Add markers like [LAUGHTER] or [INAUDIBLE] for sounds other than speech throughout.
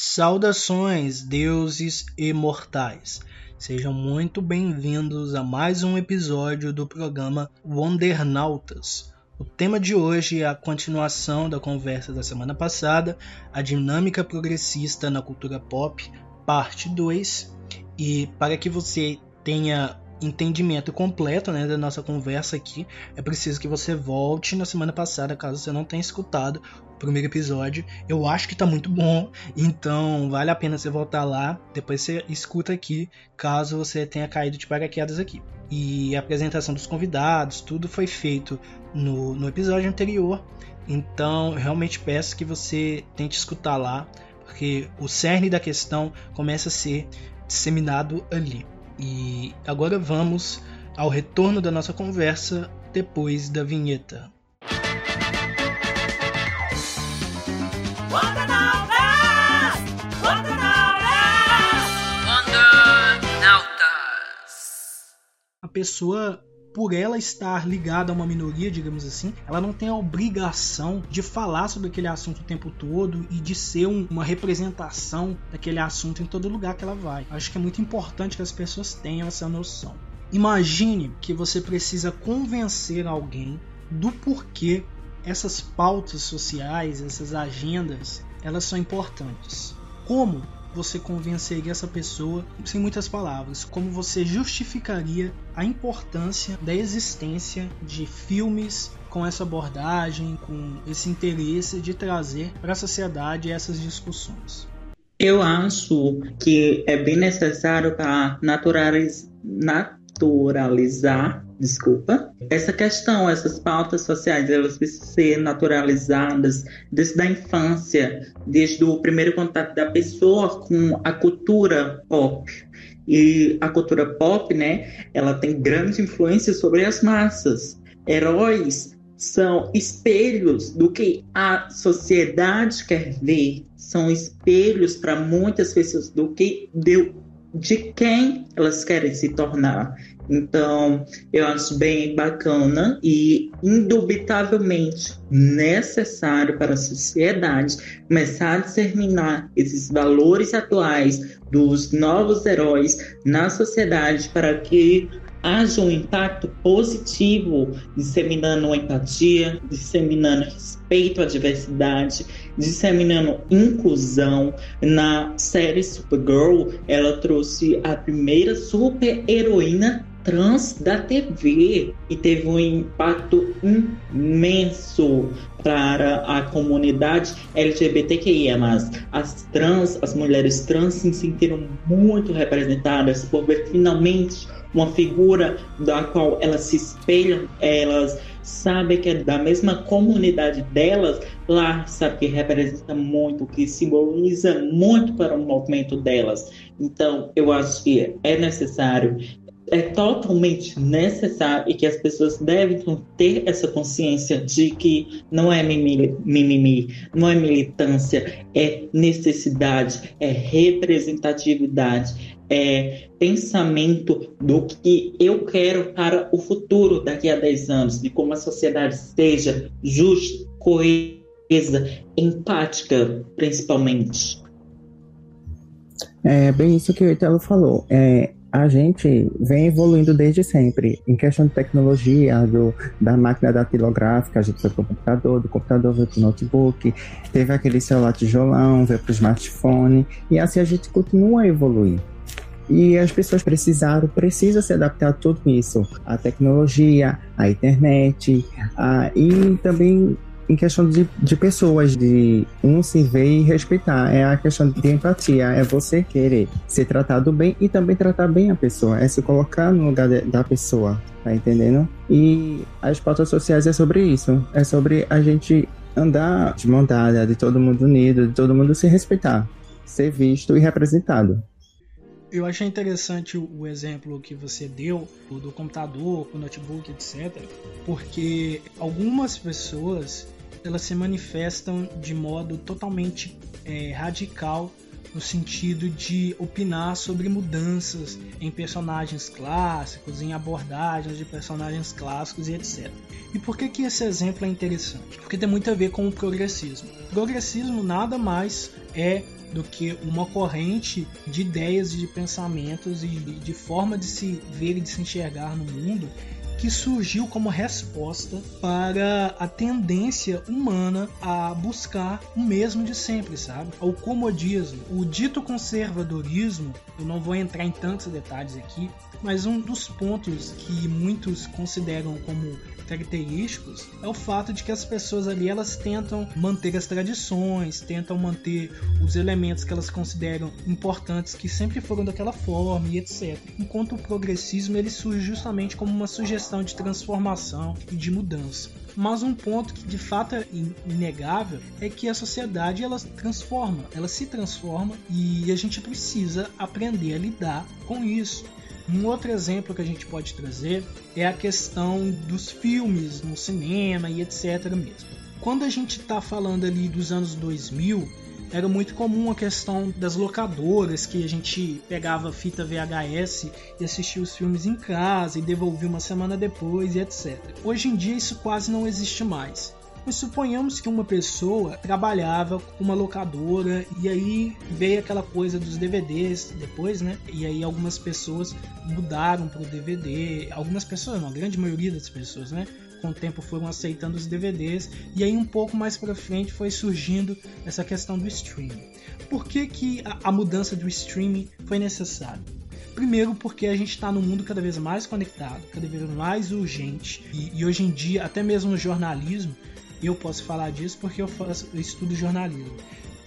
Saudações, deuses e mortais. Sejam muito bem-vindos a mais um episódio do programa Wondernautas. O tema de hoje é a continuação da conversa da semana passada, a dinâmica progressista na cultura pop, parte 2. E para que você tenha entendimento completo né, da nossa conversa aqui, é preciso que você volte na semana passada, caso você não tenha escutado primeiro episódio. Eu acho que tá muito bom, então vale a pena você voltar lá. Depois você escuta aqui, caso você tenha caído de paraquedas aqui. E a apresentação dos convidados, tudo foi feito no, no episódio anterior. Então, realmente peço que você tente escutar lá, porque o cerne da questão começa a ser disseminado ali. E agora vamos ao retorno da nossa conversa depois da vinheta. a pessoa por ela estar ligada a uma minoria, digamos assim, ela não tem a obrigação de falar sobre aquele assunto o tempo todo e de ser um, uma representação daquele assunto em todo lugar que ela vai. Acho que é muito importante que as pessoas tenham essa noção. Imagine que você precisa convencer alguém do porquê essas pautas sociais, essas agendas, elas são importantes. Como você convenceria essa pessoa sem muitas palavras? Como você justificaria a importância da existência de filmes com essa abordagem, com esse interesse de trazer para a sociedade essas discussões? Eu acho que é bem necessário para naturalizar desculpa, essa questão, essas pautas sociais, elas precisam ser naturalizadas desde a infância, desde o primeiro contato da pessoa com a cultura pop. E a cultura pop, né, ela tem grande influência sobre as massas. Heróis são espelhos do que a sociedade quer ver, são espelhos para muitas pessoas do que deu de quem elas querem se tornar. Então, eu acho bem bacana e indubitavelmente necessário para a sociedade começar a disseminar esses valores atuais dos novos heróis na sociedade para que haja um impacto positivo, disseminando empatia, disseminando respeito à diversidade, disseminando inclusão. Na série Supergirl, ela trouxe a primeira super heroína trans da TV e teve um impacto imenso para a comunidade LGBTQIA+. As trans, as mulheres trans se sentiram muito representadas por ver finalmente uma figura da qual elas se espelham, elas sabem que é da mesma comunidade delas, lá sabe que representa muito, que simboliza muito para o movimento delas. Então, eu acho que é necessário é totalmente necessário e que as pessoas devem ter essa consciência de que não é mimimi, não é militância, é necessidade, é representatividade, é pensamento do que eu quero para o futuro daqui a 10 anos, de como a sociedade seja justa, coesa, empática, principalmente. É bem isso que o Italo falou. É, a gente vem evoluindo desde sempre. Em questão de tecnologia, do, da máquina datilográfica, a gente foi para o computador, do computador veio para o notebook, teve aquele celular tijolão, veio para o smartphone, e assim a gente continua a evoluir. E as pessoas precisaram, precisam se adaptar a tudo isso, a tecnologia, a internet, a, e também em questão de, de pessoas, de um se ver e respeitar. É a questão de empatia, é você querer ser tratado bem e também tratar bem a pessoa, é se colocar no lugar de, da pessoa, tá entendendo? E as pautas sociais é sobre isso, é sobre a gente andar de mão dada, de todo mundo unido, de todo mundo se respeitar, ser visto e representado. Eu achei interessante o exemplo que você deu do computador, o notebook, etc. Porque algumas pessoas elas se manifestam de modo totalmente é, radical no sentido de opinar sobre mudanças em personagens clássicos, em abordagens de personagens clássicos e etc. E por que, que esse exemplo é interessante? Porque tem muito a ver com o progressismo. O progressismo nada mais é do que uma corrente de ideias e de pensamentos e de forma de se ver e de se enxergar no mundo que surgiu como resposta para a tendência humana a buscar o mesmo de sempre, sabe? Ao comodismo. O dito conservadorismo, eu não vou entrar em tantos detalhes aqui, mas um dos pontos que muitos consideram como característicos é o fato de que as pessoas ali elas tentam manter as tradições, tentam manter os elementos que elas consideram importantes que sempre foram daquela forma e etc. Enquanto o progressismo ele surge justamente como uma sugestão de transformação e de mudança. Mas um ponto que de fato é inegável é que a sociedade ela transforma, ela se transforma e a gente precisa aprender a lidar com isso. Um outro exemplo que a gente pode trazer é a questão dos filmes no cinema e etc. mesmo. Quando a gente está falando ali dos anos 2000, era muito comum a questão das locadoras, que a gente pegava fita VHS e assistia os filmes em casa e devolvia uma semana depois e etc. Hoje em dia isso quase não existe mais. Mas suponhamos que uma pessoa trabalhava com uma locadora e aí veio aquela coisa dos DVDs depois, né? E aí algumas pessoas mudaram para o DVD, algumas pessoas, não, a grande maioria das pessoas, né? com o tempo foram aceitando os DVDs e aí um pouco mais para frente foi surgindo essa questão do streaming. Por que, que a, a mudança do streaming foi necessária? Primeiro, porque a gente está num mundo cada vez mais conectado, cada vez mais urgente, e, e, hoje em dia, até mesmo no jornalismo, eu posso falar disso porque eu, faço, eu estudo jornalismo.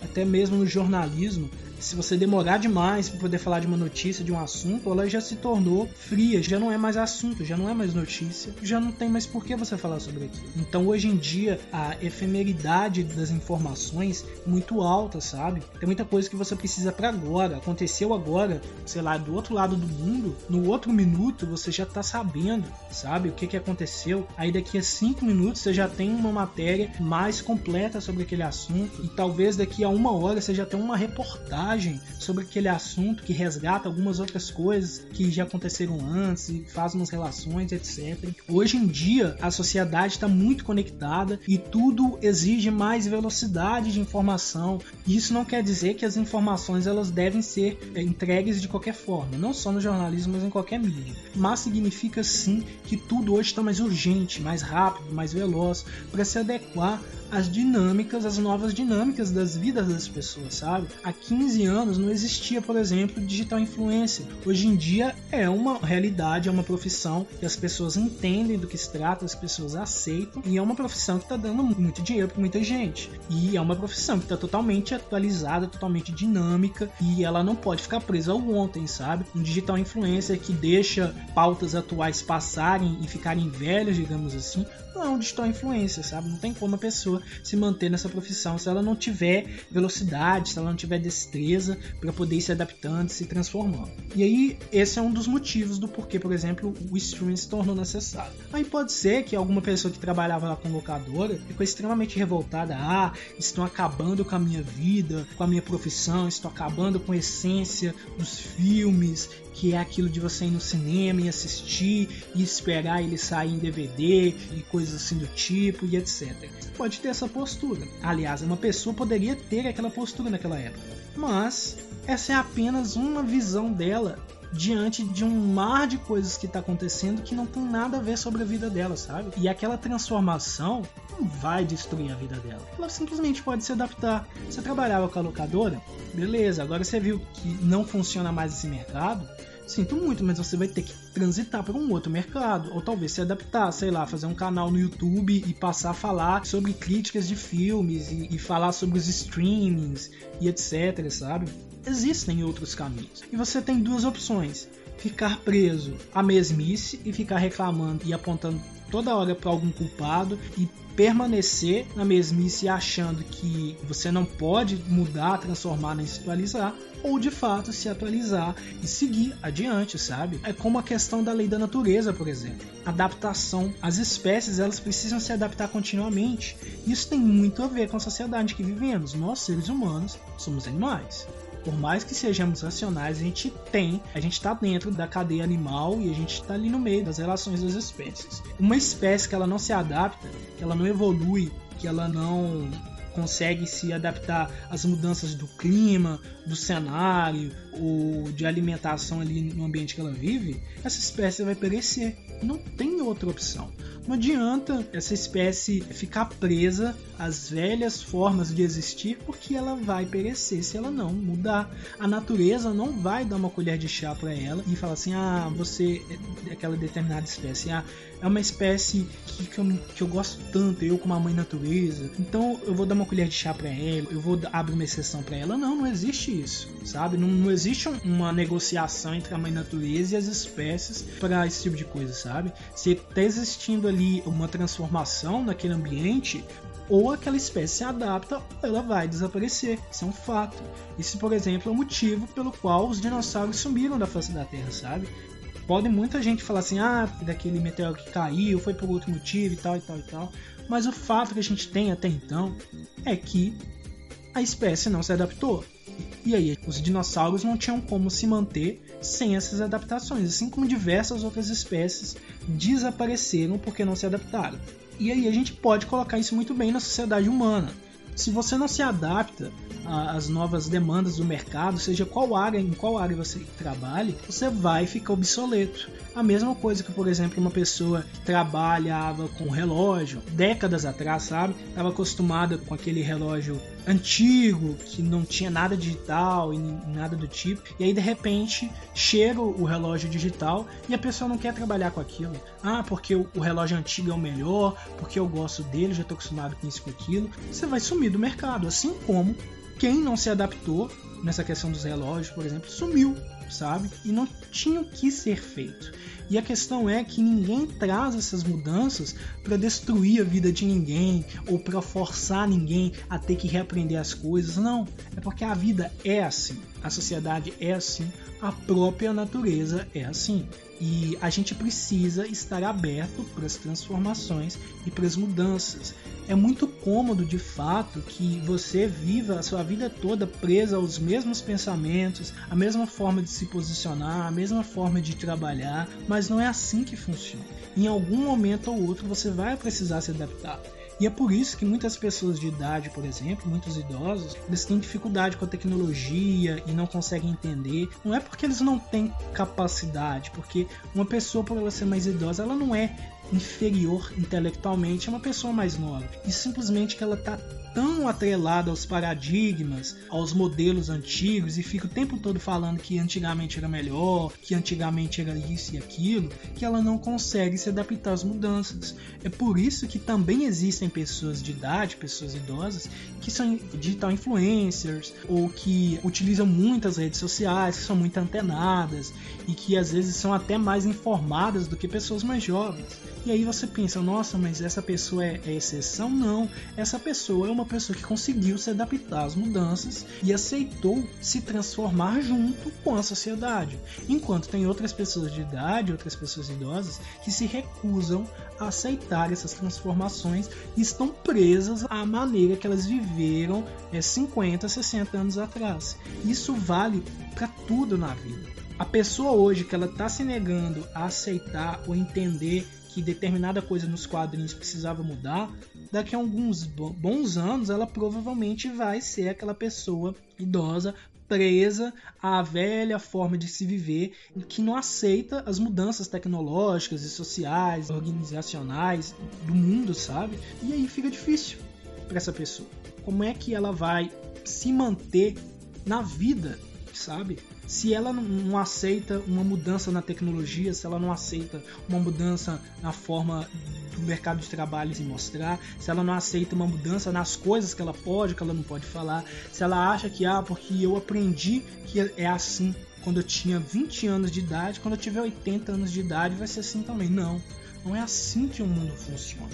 Até mesmo no jornalismo, se você demorar demais para poder falar de uma notícia, de um assunto, ela já se tornou fria, já não é mais assunto, já não é mais notícia, já não tem mais por que você falar sobre aquilo. Então hoje em dia a efemeridade das informações é muito alta, sabe? Tem muita coisa que você precisa para agora, aconteceu agora, sei lá, do outro lado do mundo, no outro minuto você já tá sabendo, sabe? O que que aconteceu. Aí daqui a cinco minutos você já tem uma matéria mais completa sobre aquele assunto e talvez daqui a uma hora você já tem uma reportagem sobre aquele assunto que resgata algumas outras coisas que já aconteceram antes e faz umas relações, etc. Hoje em dia, a sociedade está muito conectada e tudo exige mais velocidade de informação. Isso não quer dizer que as informações elas devem ser é, entregues de qualquer forma, não só no jornalismo, mas em qualquer mídia. Mas significa sim que tudo hoje está mais urgente, mais rápido, mais veloz para se adequar as dinâmicas, as novas dinâmicas das vidas das pessoas, sabe? Há 15 anos não existia, por exemplo, digital influencer. Hoje em dia é uma realidade, é uma profissão que as pessoas entendem do que se trata, as pessoas aceitam e é uma profissão que está dando muito dinheiro para muita gente. E é uma profissão que está totalmente atualizada, totalmente dinâmica e ela não pode ficar presa ao ontem, sabe? Um digital influencer que deixa pautas atuais passarem e ficarem velhas, digamos assim, não digital influencer, sabe? Não tem como a pessoa se manter nessa profissão se ela não tiver velocidade, se ela não tiver destreza para poder ir se adaptando, se transformando. E aí, esse é um dos motivos do porquê, por exemplo, o streaming se tornou necessário. Aí pode ser que alguma pessoa que trabalhava lá com locadora ficou extremamente revoltada. Ah, estão acabando com a minha vida, com a minha profissão, estão acabando com a essência dos filmes, que é aquilo de você ir no cinema e assistir e esperar ele sair em DVD e coisas assim do tipo e etc. Você pode ter essa postura. Aliás, uma pessoa poderia ter aquela postura naquela época. Mas essa é apenas uma visão dela diante de um mar de coisas que está acontecendo que não tem nada a ver sobre a vida dela, sabe? E aquela transformação vai destruir a vida dela. Ela simplesmente pode se adaptar. Você trabalhava com a locadora? Beleza, agora você viu que não funciona mais esse mercado. Sinto muito, mas você vai ter que transitar para um outro mercado, ou talvez se adaptar, sei lá, fazer um canal no YouTube e passar a falar sobre críticas de filmes e, e falar sobre os streamings e etc, sabe? Existem outros caminhos. E você tem duas opções: ficar preso à mesmice e ficar reclamando e apontando toda hora para algum culpado e permanecer na mesmice achando que você não pode mudar, transformar nem se atualizar, ou de fato se atualizar e seguir adiante, sabe? É como a questão da lei da natureza, por exemplo. Adaptação. As espécies elas precisam se adaptar continuamente. Isso tem muito a ver com a sociedade que vivemos. Nós, seres humanos, somos animais. Por mais que sejamos racionais, a gente tem, a gente está dentro da cadeia animal e a gente está ali no meio das relações das espécies. Uma espécie que ela não se adapta, que ela não evolui, que ela não consegue se adaptar às mudanças do clima, do cenário ou de alimentação ali no ambiente que ela vive, essa espécie vai perecer. Não tem outra opção. Não adianta essa espécie ficar presa às velhas formas de existir, porque ela vai perecer se ela não mudar. A natureza não vai dar uma colher de chá para ela e falar assim: ah, você é aquela determinada espécie. Ah, é uma espécie que, que, eu, que eu gosto tanto, eu como a mãe natureza, então eu vou dar uma colher de chá para ela, eu vou abrir uma exceção para ela. Não, não existe isso, sabe? Não, não existe uma negociação entre a mãe natureza e as espécies para esse tipo de coisa, sabe? Se tá existindo ali uma transformação naquele ambiente, ou aquela espécie se adapta ela vai desaparecer. Isso é um fato. Esse, por exemplo, é o motivo pelo qual os dinossauros sumiram da face da Terra, sabe? Pode muita gente falar assim, ah, daquele meteoro que caiu, foi por outro motivo e tal e tal e tal. Mas o fato que a gente tem até então é que a espécie não se adaptou. E aí, os dinossauros não tinham como se manter sem essas adaptações, assim como diversas outras espécies desapareceram porque não se adaptaram. E aí a gente pode colocar isso muito bem na sociedade humana. Se você não se adapta às novas demandas do mercado, seja qual área, em qual área você trabalhe, você vai ficar obsoleto. A mesma coisa que, por exemplo, uma pessoa que trabalhava com relógio décadas atrás, sabe? Estava acostumada com aquele relógio antigo, que não tinha nada digital e nada do tipo, e aí de repente chega o relógio digital e a pessoa não quer trabalhar com aquilo. Ah, porque o relógio antigo é o melhor, porque eu gosto dele, já estou acostumado com isso com aquilo. Você vai sumir do mercado, assim como quem não se adaptou nessa questão dos relógios, por exemplo, sumiu, sabe? E não tinha o que ser feito. E a questão é que ninguém traz essas mudanças para destruir a vida de ninguém ou para forçar ninguém a ter que reaprender as coisas. Não, é porque a vida é assim, a sociedade é assim, a própria natureza é assim. E a gente precisa estar aberto para as transformações e para as mudanças. É muito cômodo, de fato, que você viva a sua vida toda presa aos mesmos pensamentos, a mesma forma de se posicionar, a mesma forma de trabalhar, mas não é assim que funciona. Em algum momento ou outro você vai precisar se adaptar. E é por isso que muitas pessoas de idade, por exemplo, muitos idosos, eles têm dificuldade com a tecnologia e não conseguem entender. Não é porque eles não têm capacidade, porque uma pessoa, por ela ser mais idosa, ela não é inferior intelectualmente a uma pessoa mais nova. E simplesmente que ela está tão atrelada aos paradigmas, aos modelos antigos e fica o tempo todo falando que antigamente era melhor, que antigamente era isso e aquilo, que ela não consegue se adaptar às mudanças. É por isso que também existem pessoas de idade, pessoas idosas, que são digital influencers ou que utilizam muitas redes sociais, que são muito antenadas e que às vezes são até mais informadas do que pessoas mais jovens. E aí você pensa, nossa, mas essa pessoa é, é exceção? Não, essa pessoa é uma pessoa que conseguiu se adaptar às mudanças e aceitou se transformar junto com a sociedade. Enquanto tem outras pessoas de idade, outras pessoas idosas, que se recusam a aceitar essas transformações e estão presas à maneira que elas viveram é, 50, 60 anos atrás. Isso vale para tudo na vida. A pessoa hoje que ela está se negando a aceitar ou entender que determinada coisa nos quadrinhos precisava mudar, daqui a alguns bons anos ela provavelmente vai ser aquela pessoa idosa presa à velha forma de se viver que não aceita as mudanças tecnológicas e sociais, organizacionais do mundo, sabe? E aí fica difícil para essa pessoa. Como é que ela vai se manter na vida, sabe? Se ela não aceita uma mudança na tecnologia, se ela não aceita uma mudança na forma do mercado de trabalho se mostrar, se ela não aceita uma mudança nas coisas que ela pode, que ela não pode falar, se ela acha que ah, porque eu aprendi que é assim quando eu tinha 20 anos de idade, quando eu tiver 80 anos de idade vai ser assim também. Não, não é assim que o mundo funciona.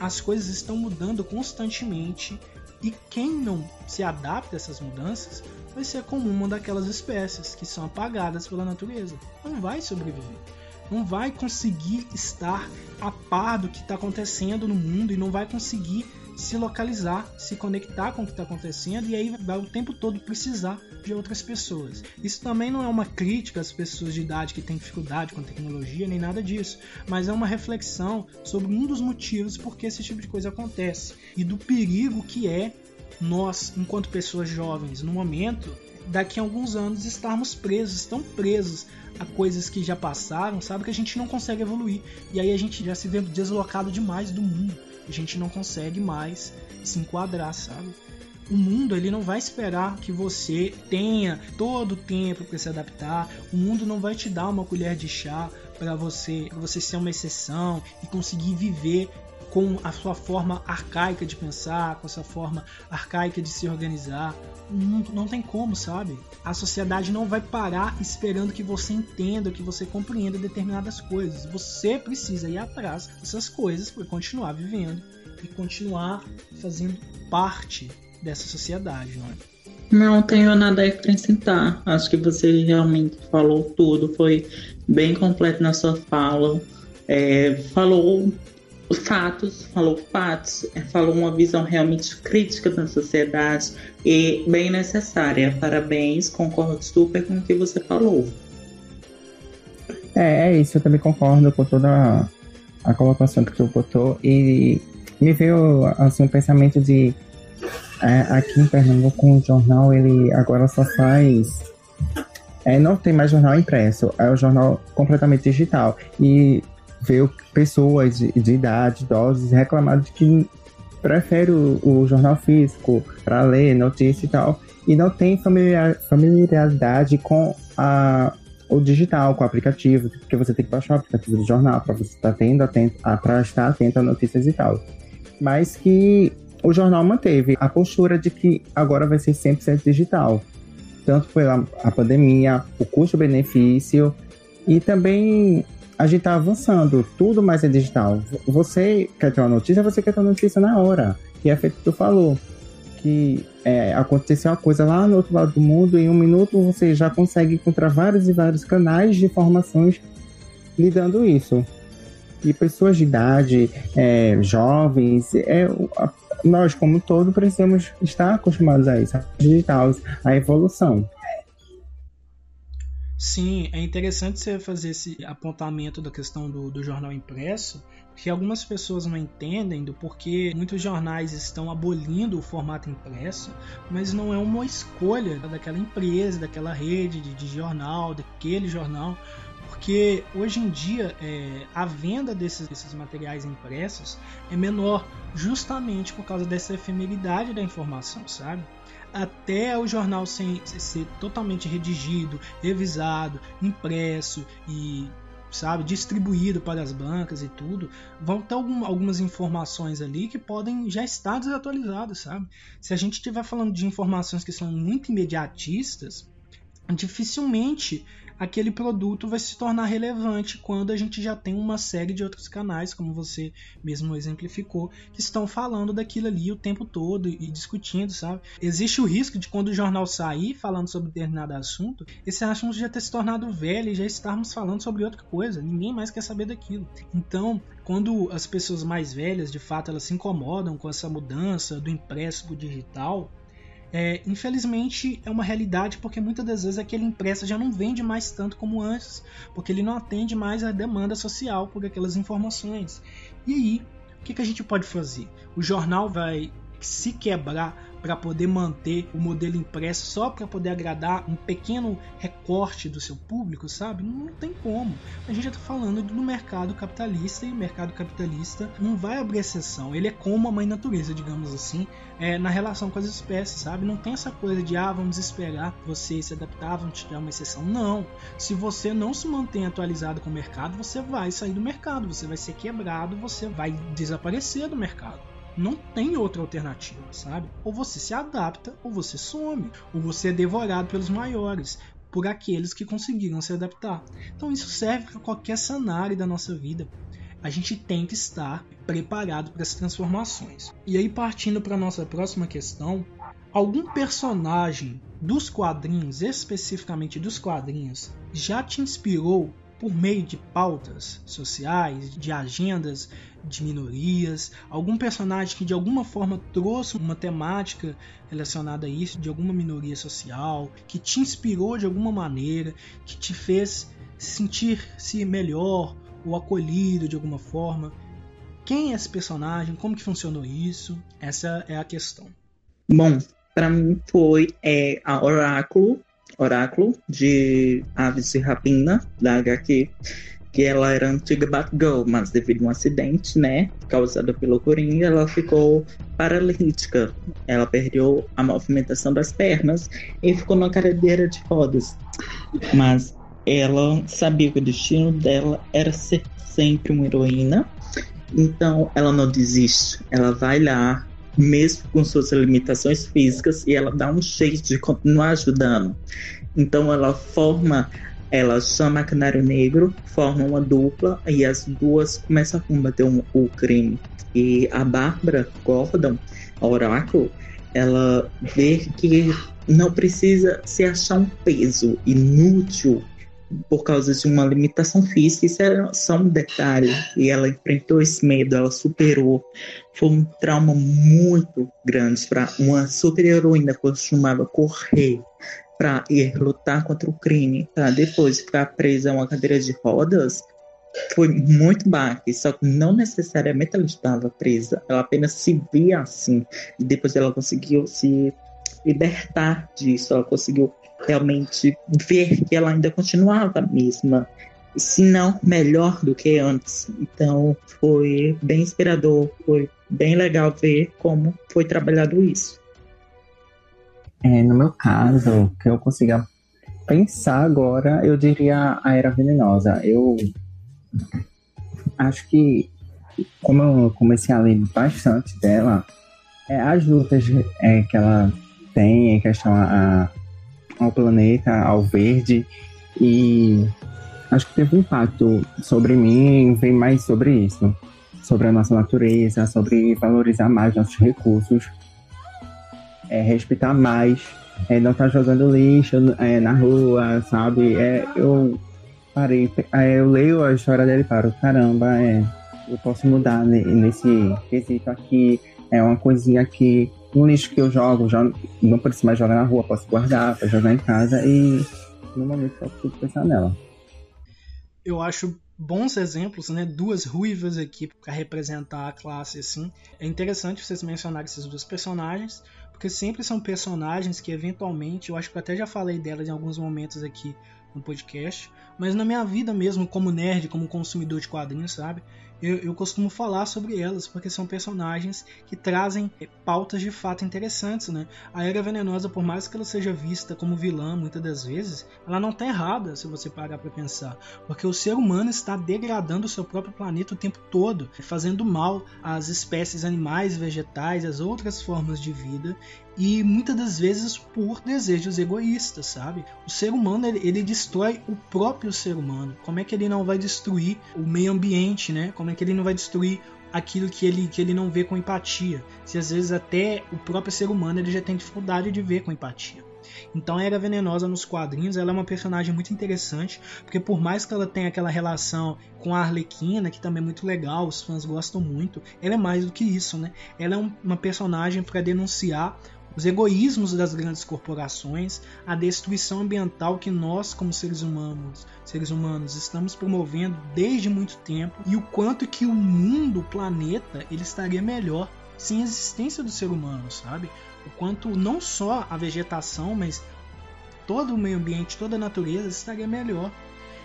As coisas estão mudando constantemente e quem não se adapta a essas mudanças vai ser como uma daquelas espécies que são apagadas pela natureza. Não vai sobreviver. Não vai conseguir estar a par do que está acontecendo no mundo e não vai conseguir se localizar, se conectar com o que está acontecendo e aí vai o tempo todo precisar de outras pessoas. Isso também não é uma crítica às pessoas de idade que têm dificuldade com tecnologia, nem nada disso, mas é uma reflexão sobre um dos motivos por que esse tipo de coisa acontece e do perigo que é nós, enquanto pessoas jovens, no momento, daqui a alguns anos estarmos presos, tão presos a coisas que já passaram, sabe? Que a gente não consegue evoluir. E aí a gente já se vê deslocado demais do mundo. A gente não consegue mais se enquadrar, sabe? O mundo ele não vai esperar que você tenha todo o tempo para se adaptar. O mundo não vai te dar uma colher de chá para você, você ser uma exceção e conseguir viver com a sua forma arcaica de pensar, com a sua forma arcaica de se organizar. Não, não tem como, sabe? A sociedade não vai parar esperando que você entenda, que você compreenda determinadas coisas. Você precisa ir atrás dessas coisas para continuar vivendo e continuar fazendo parte dessa sociedade, não é? Não tenho nada a acrescentar. Acho que você realmente falou tudo, foi bem completo na sua fala. É, falou fatos, falou fatos, é, falou uma visão realmente crítica da sociedade e bem necessária. Parabéns, concordo super com o que você falou. É, é isso, eu também concordo com toda a, a colocação que tu botou e me veio assim um pensamento de é, aqui em Pernambuco o jornal ele agora só faz é, não tem mais jornal impresso, é o jornal completamente digital. E veio pessoas de, de idade, idosos, reclamando de que prefere o, o jornal físico para ler notícia e tal, e não tem familiar, familiaridade com a, o digital, com o aplicativo, porque você tem que baixar o aplicativo do jornal para você estar tendo atento, para estar atento a notícias e tal. Mas que o jornal manteve a postura de que agora vai ser 100% digital. Tanto pela a pandemia, o custo-benefício e também a gente tá avançando, tudo mais é digital. Você quer ter uma notícia, você quer ter uma notícia na hora. E é feito que tu falou. Que é, aconteceu uma coisa lá no outro lado do mundo, em um minuto você já consegue encontrar vários e vários canais de informações lidando isso. E pessoas de idade, é, jovens, é, nós, como todo, precisamos estar acostumados a isso, a digital, a evolução. Sim, é interessante você fazer esse apontamento da questão do, do jornal impresso, porque algumas pessoas não entendem do porquê muitos jornais estão abolindo o formato impresso, mas não é uma escolha daquela empresa, daquela rede de, de jornal, daquele jornal, porque hoje em dia é, a venda desses, desses materiais impressos é menor justamente por causa dessa efemeridade da informação, sabe? Até o jornal sem, ser totalmente redigido, revisado, impresso e sabe, distribuído para as bancas e tudo, vão ter algum, algumas informações ali que podem já estar desatualizadas, sabe? Se a gente estiver falando de informações que são muito imediatistas, dificilmente aquele produto vai se tornar relevante quando a gente já tem uma série de outros canais, como você mesmo exemplificou, que estão falando daquilo ali o tempo todo e discutindo, sabe? Existe o risco de quando o jornal sair falando sobre determinado assunto, esse assunto já ter se tornado velho e já estarmos falando sobre outra coisa, ninguém mais quer saber daquilo. Então, quando as pessoas mais velhas, de fato, elas se incomodam com essa mudança do impresso para o digital, é, infelizmente é uma realidade porque muitas das vezes aquele impresso já não vende mais tanto como antes, porque ele não atende mais à demanda social por aquelas informações. E aí, o que, que a gente pode fazer? O jornal vai se quebrar para poder manter o modelo impresso só para poder agradar um pequeno recorte do seu público, sabe? Não, não tem como. A gente já está falando do mercado capitalista e o mercado capitalista não vai abrir exceção. Ele é como a mãe natureza, digamos assim, é, na relação com as espécies, sabe? Não tem essa coisa de ah, vamos esperar você se adaptar, vamos tirar uma exceção. Não. Se você não se mantém atualizado com o mercado, você vai sair do mercado, você vai ser quebrado, você vai desaparecer do mercado. Não tem outra alternativa, sabe? Ou você se adapta, ou você some, ou você é devorado pelos maiores, por aqueles que conseguiram se adaptar. Então isso serve para qualquer cenário da nossa vida. A gente tem que estar preparado para as transformações. E aí partindo para nossa próxima questão, algum personagem dos quadrinhos, especificamente dos quadrinhos, já te inspirou por meio de pautas sociais, de agendas de minorias, algum personagem que de alguma forma trouxe uma temática relacionada a isso, de alguma minoria social, que te inspirou de alguma maneira, que te fez sentir-se melhor ou acolhido de alguma forma. Quem é esse personagem? Como que funcionou isso? Essa é a questão. Bom, para mim foi é, a Oráculo Oráculo de Aves de Rapina, da HQ, que ela era antiga Batgirl, mas devido a um acidente, né, causado pelo Coringa, ela ficou paralítica. Ela perdeu a movimentação das pernas e ficou numa cadeira de rodas. Mas ela sabia que o destino dela era ser sempre uma heroína. Então ela não desiste. Ela vai lá, mesmo com suas limitações físicas, e ela dá um jeito de continuar ajudando. Então ela forma, ela chama Canário Negro, forma uma dupla e as duas começam a combater um, o crime. E a Bárbara Gordon, a Oráculo, ela vê que não precisa se achar um peso inútil por causa de uma limitação física, isso era só um detalhe. E ela enfrentou esse medo, ela superou. Foi um trauma muito grande para uma super heroína que costumava correr para ir lutar contra o crime, para depois ficar presa a uma cadeira de rodas. Foi muito baque, só que não necessariamente ela estava presa, ela apenas se via assim. E depois ela conseguiu se libertar disso, ela conseguiu realmente ver que ela ainda continuava a mesma, se não melhor do que antes. Então foi bem inspirador, foi bem legal ver como foi trabalhado isso. É, no meu caso, que eu consiga pensar agora, eu diria a Era Venenosa. Eu acho que, como eu comecei a ler bastante dela, é, as lutas é, que ela tem em questão a, ao planeta, ao verde. E acho que teve um impacto sobre mim, vem mais sobre isso. Sobre a nossa natureza, sobre valorizar mais nossos recursos, é, respeitar mais, é, não estar tá jogando lixo é, na rua, sabe? É, eu parei, é, eu leio a história dele e paro, caramba, é, eu posso mudar nesse quesito aqui, é uma coisinha aqui um lixo que eu jogo, já não preciso mais jogar na rua, posso guardar para jogar em casa e no momento eu preciso pensar nela. Eu acho bons exemplos, né? Duas ruivas aqui para representar a classe assim. É interessante vocês mencionarem esses dois personagens, porque sempre são personagens que eventualmente, eu acho que eu até já falei delas em alguns momentos aqui no podcast, mas na minha vida mesmo, como nerd, como consumidor de quadrinhos, sabe? Eu, eu costumo falar sobre elas, porque são personagens que trazem é, pautas de fato interessantes, né? A Era Venenosa, por mais que ela seja vista como vilã muitas das vezes, ela não está errada se você parar para pensar, porque o ser humano está degradando o seu próprio planeta o tempo todo, fazendo mal às espécies animais, vegetais, às outras formas de vida, e muitas das vezes por desejos egoístas, sabe? O ser humano ele, ele, destrói o próprio ser humano. Como é que ele não vai destruir o meio ambiente, né? Como é que ele não vai destruir aquilo que ele, que ele não vê com empatia? Se às vezes até o próprio ser humano ele já tem dificuldade de ver com empatia. Então a Era Venenosa nos quadrinhos ela é uma personagem muito interessante, porque por mais que ela tenha aquela relação com a Arlequina, que também é muito legal, os fãs gostam muito, ela é mais do que isso, né? Ela é uma personagem para denunciar os egoísmos das grandes corporações, a destruição ambiental que nós, como seres humanos, seres humanos, estamos promovendo desde muito tempo e o quanto que o mundo, o planeta, ele estaria melhor sem a existência do ser humano, sabe? O quanto não só a vegetação, mas todo o meio ambiente, toda a natureza estaria melhor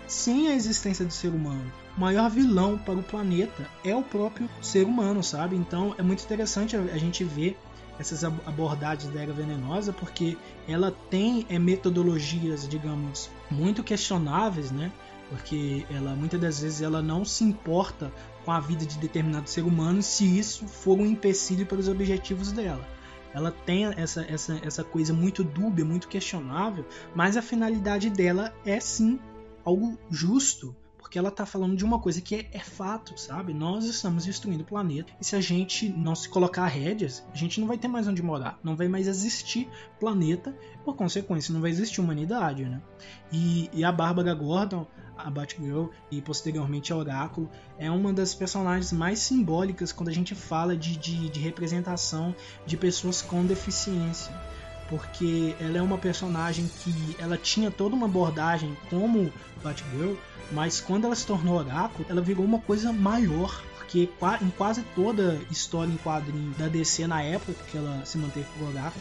sem a existência do ser humano. O maior vilão para o planeta é o próprio ser humano, sabe? Então é muito interessante a gente ver essas abordagens da era venenosa, porque ela tem é, metodologias, digamos, muito questionáveis, né? Porque ela muitas das vezes ela não se importa com a vida de determinado ser humano se isso for um empecilho para os objetivos dela. Ela tem essa, essa, essa coisa muito dúbia, muito questionável, mas a finalidade dela é sim algo justo, porque ela tá falando de uma coisa que é, é, fato, sabe? Nós estamos destruindo o planeta e se a gente não se colocar rédeas, a gente não vai ter mais onde morar, não vai mais existir planeta, por consequência, não vai existir humanidade, né? E, e a Bárbara Gordon, a Batgirl e posteriormente a Oráculo, é uma das personagens mais simbólicas quando a gente fala de, de, de representação de pessoas com deficiência porque ela é uma personagem que ela tinha toda uma abordagem como Batgirl, mas quando ela se tornou Oráculo, ela virou uma coisa maior, porque em quase toda história em quadrinho da DC na época que ela se manteve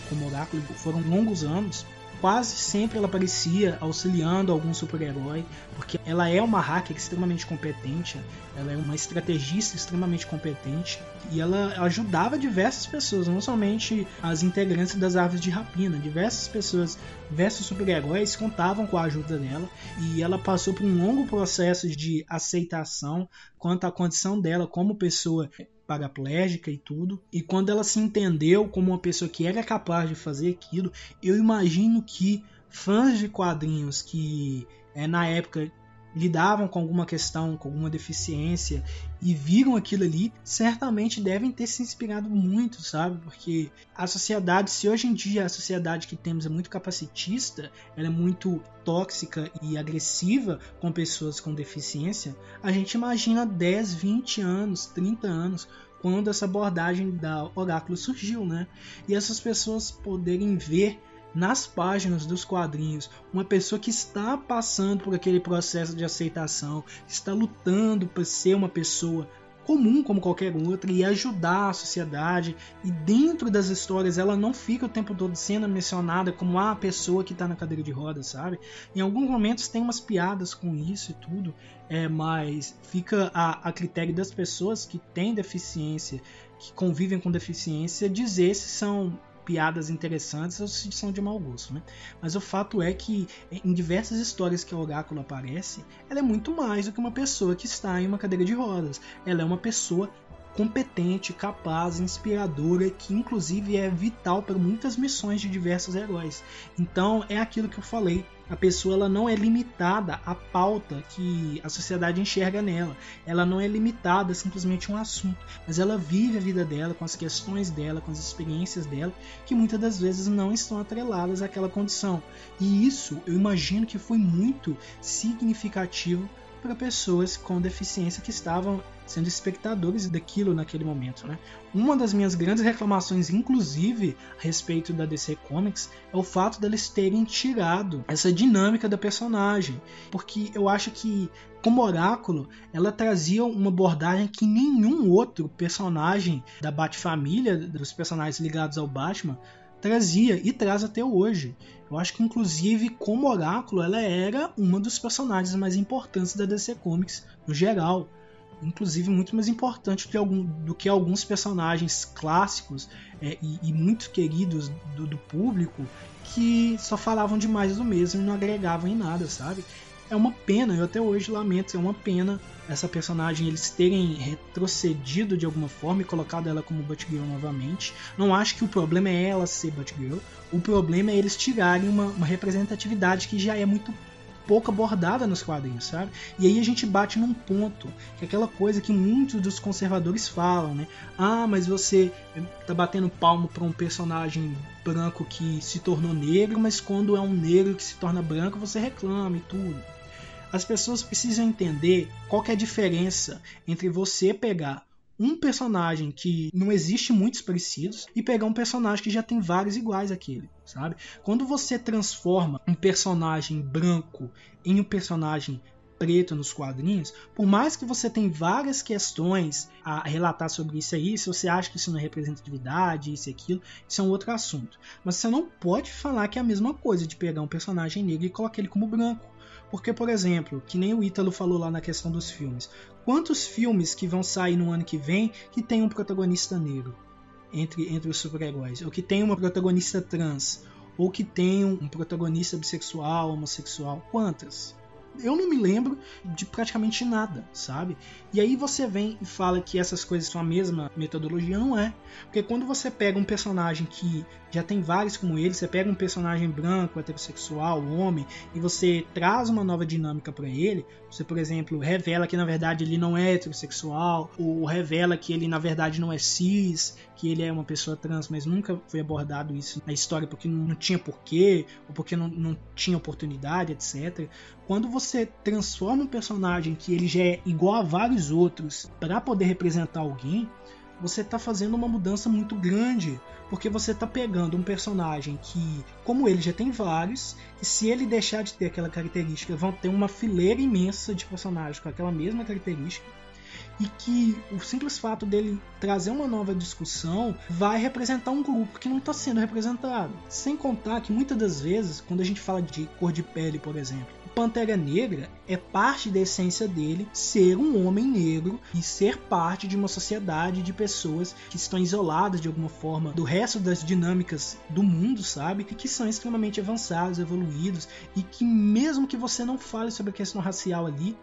como Oráculo, foram longos anos, quase sempre ela aparecia auxiliando algum super-herói, porque ela é uma hacker extremamente competente, ela é uma estrategista extremamente competente e ela ajudava diversas pessoas, não somente as integrantes das árvores de rapina, diversas pessoas, diversos super-heróis contavam com a ajuda dela e ela passou por um longo processo de aceitação quanto à condição dela como pessoa paraplégica e tudo. E quando ela se entendeu como uma pessoa que era capaz de fazer aquilo, eu imagino que fãs de quadrinhos que é, na época lidavam com alguma questão, com alguma deficiência e viram aquilo ali, certamente devem ter se inspirado muito, sabe? Porque a sociedade, se hoje em dia a sociedade que temos é muito capacitista, ela é muito tóxica e agressiva com pessoas com deficiência, a gente imagina 10, 20 anos, 30 anos quando essa abordagem da Oráculo surgiu, né? E essas pessoas poderem ver nas páginas dos quadrinhos uma pessoa que está passando por aquele processo de aceitação, está lutando para ser uma pessoa comum como qualquer outra e ajudar a sociedade. E dentro das histórias ela não fica o tempo todo sendo mencionada como a pessoa que está na cadeira de rodas, sabe? Em alguns momentos tem umas piadas com isso e tudo, é, mas fica a, a critério das pessoas que têm deficiência, que convivem com deficiência, dizer se são piadas interessantes ou se são de mau gosto, né? Mas o fato é que em diversas histórias que a Oráculo aparece, ela é muito mais do que uma pessoa que está em uma cadeira de rodas. Ela é uma pessoa competente, capaz, inspiradora, que inclusive é vital para muitas missões de diversos heróis. Então é aquilo que eu falei. A pessoa ela não é limitada à pauta que a sociedade enxerga nela. Ela não é limitada a simplesmente um assunto, mas ela vive a vida dela com as questões dela, com as experiências dela, que muitas das vezes não estão atreladas àquela condição. E isso eu imagino que foi muito significativo para pessoas com deficiência que estavam sendo espectadores daquilo naquele momento. Né? Uma das minhas grandes reclamações, inclusive, a respeito da DC Comics, é o fato deles terem tirado essa dinâmica da personagem. Porque eu acho que, como Oráculo, ela trazia uma abordagem que nenhum outro personagem da Bat-família, dos personagens ligados ao Batman, trazia e traz até hoje. Eu acho que inclusive como Oráculo ela era uma dos personagens mais importantes da DC Comics no geral. Inclusive muito mais importante do, algum, do que alguns personagens clássicos é, e, e, muito queridos do, do público que só falavam demais do mesmo e não agregavam em nada, sabe? é uma pena, eu até hoje lamento, é uma pena essa personagem eles terem retrocedido de alguma forma e colocado ela como Batgirl novamente. Não acho que o problema é ela ser Batgirl, o problema é eles tirarem uma, uma representatividade que já é muito pouco abordada nos quadrinhos, sabe? E aí a gente bate num ponto, que é aquela coisa que muitos dos conservadores falam, né? Ah, mas você tá batendo palmo para um personagem branco que se tornou negro, mas quando é um negro que se torna branco, você reclama e tudo. As pessoas precisam entender qual é a diferença entre você pegar um personagem que não existe muitos parecidos e pegar um personagem que já tem vários iguais àquele, sabe? Quando você transforma um personagem branco em um personagem preto nos quadrinhos, por mais que você tenha várias questões a relatar sobre isso aí, se você acha que isso não é representatividade, isso e aquilo, isso é um outro assunto. Mas você não pode falar que é a mesma coisa de pegar um personagem negro e colocar ele como branco. Porque, por exemplo, que nem o Ítalo falou lá na questão dos filmes, quantos filmes que vão sair no ano que vem que tem um protagonista negro entre, entre os super-heróis? Ou que tem uma protagonista trans? Ou que tem um protagonista bissexual, homossexual? Quantas? Eu não me lembro de praticamente nada, sabe? E aí você vem e fala que essas coisas são a mesma metodologia, não é. Porque quando você pega um personagem que já tem vários como ele, você pega um personagem branco, heterossexual, homem, e você traz uma nova dinâmica para ele, você, por exemplo, revela que na verdade ele não é heterossexual, ou revela que ele na verdade não é cis, que ele é uma pessoa trans, mas nunca foi abordado isso na história porque não tinha porquê, ou porque não, não tinha oportunidade, etc. Quando você transforma um personagem que ele já é igual a vários outros para poder representar alguém, você está fazendo uma mudança muito grande, porque você está pegando um personagem que, como ele já tem vários, e se ele deixar de ter aquela característica, vão ter uma fileira imensa de personagens com aquela mesma característica e que o simples fato dele trazer uma nova discussão vai representar um grupo que não está sendo representado. Sem contar que muitas das vezes, quando a gente fala de cor de pele, por exemplo, Pantera Negra é parte da essência dele ser um homem negro e ser parte de uma sociedade de pessoas que estão isoladas de alguma forma do resto das dinâmicas do mundo, sabe? E que são extremamente avançados, evoluídos e que mesmo que você não fale sobre a questão racial ali,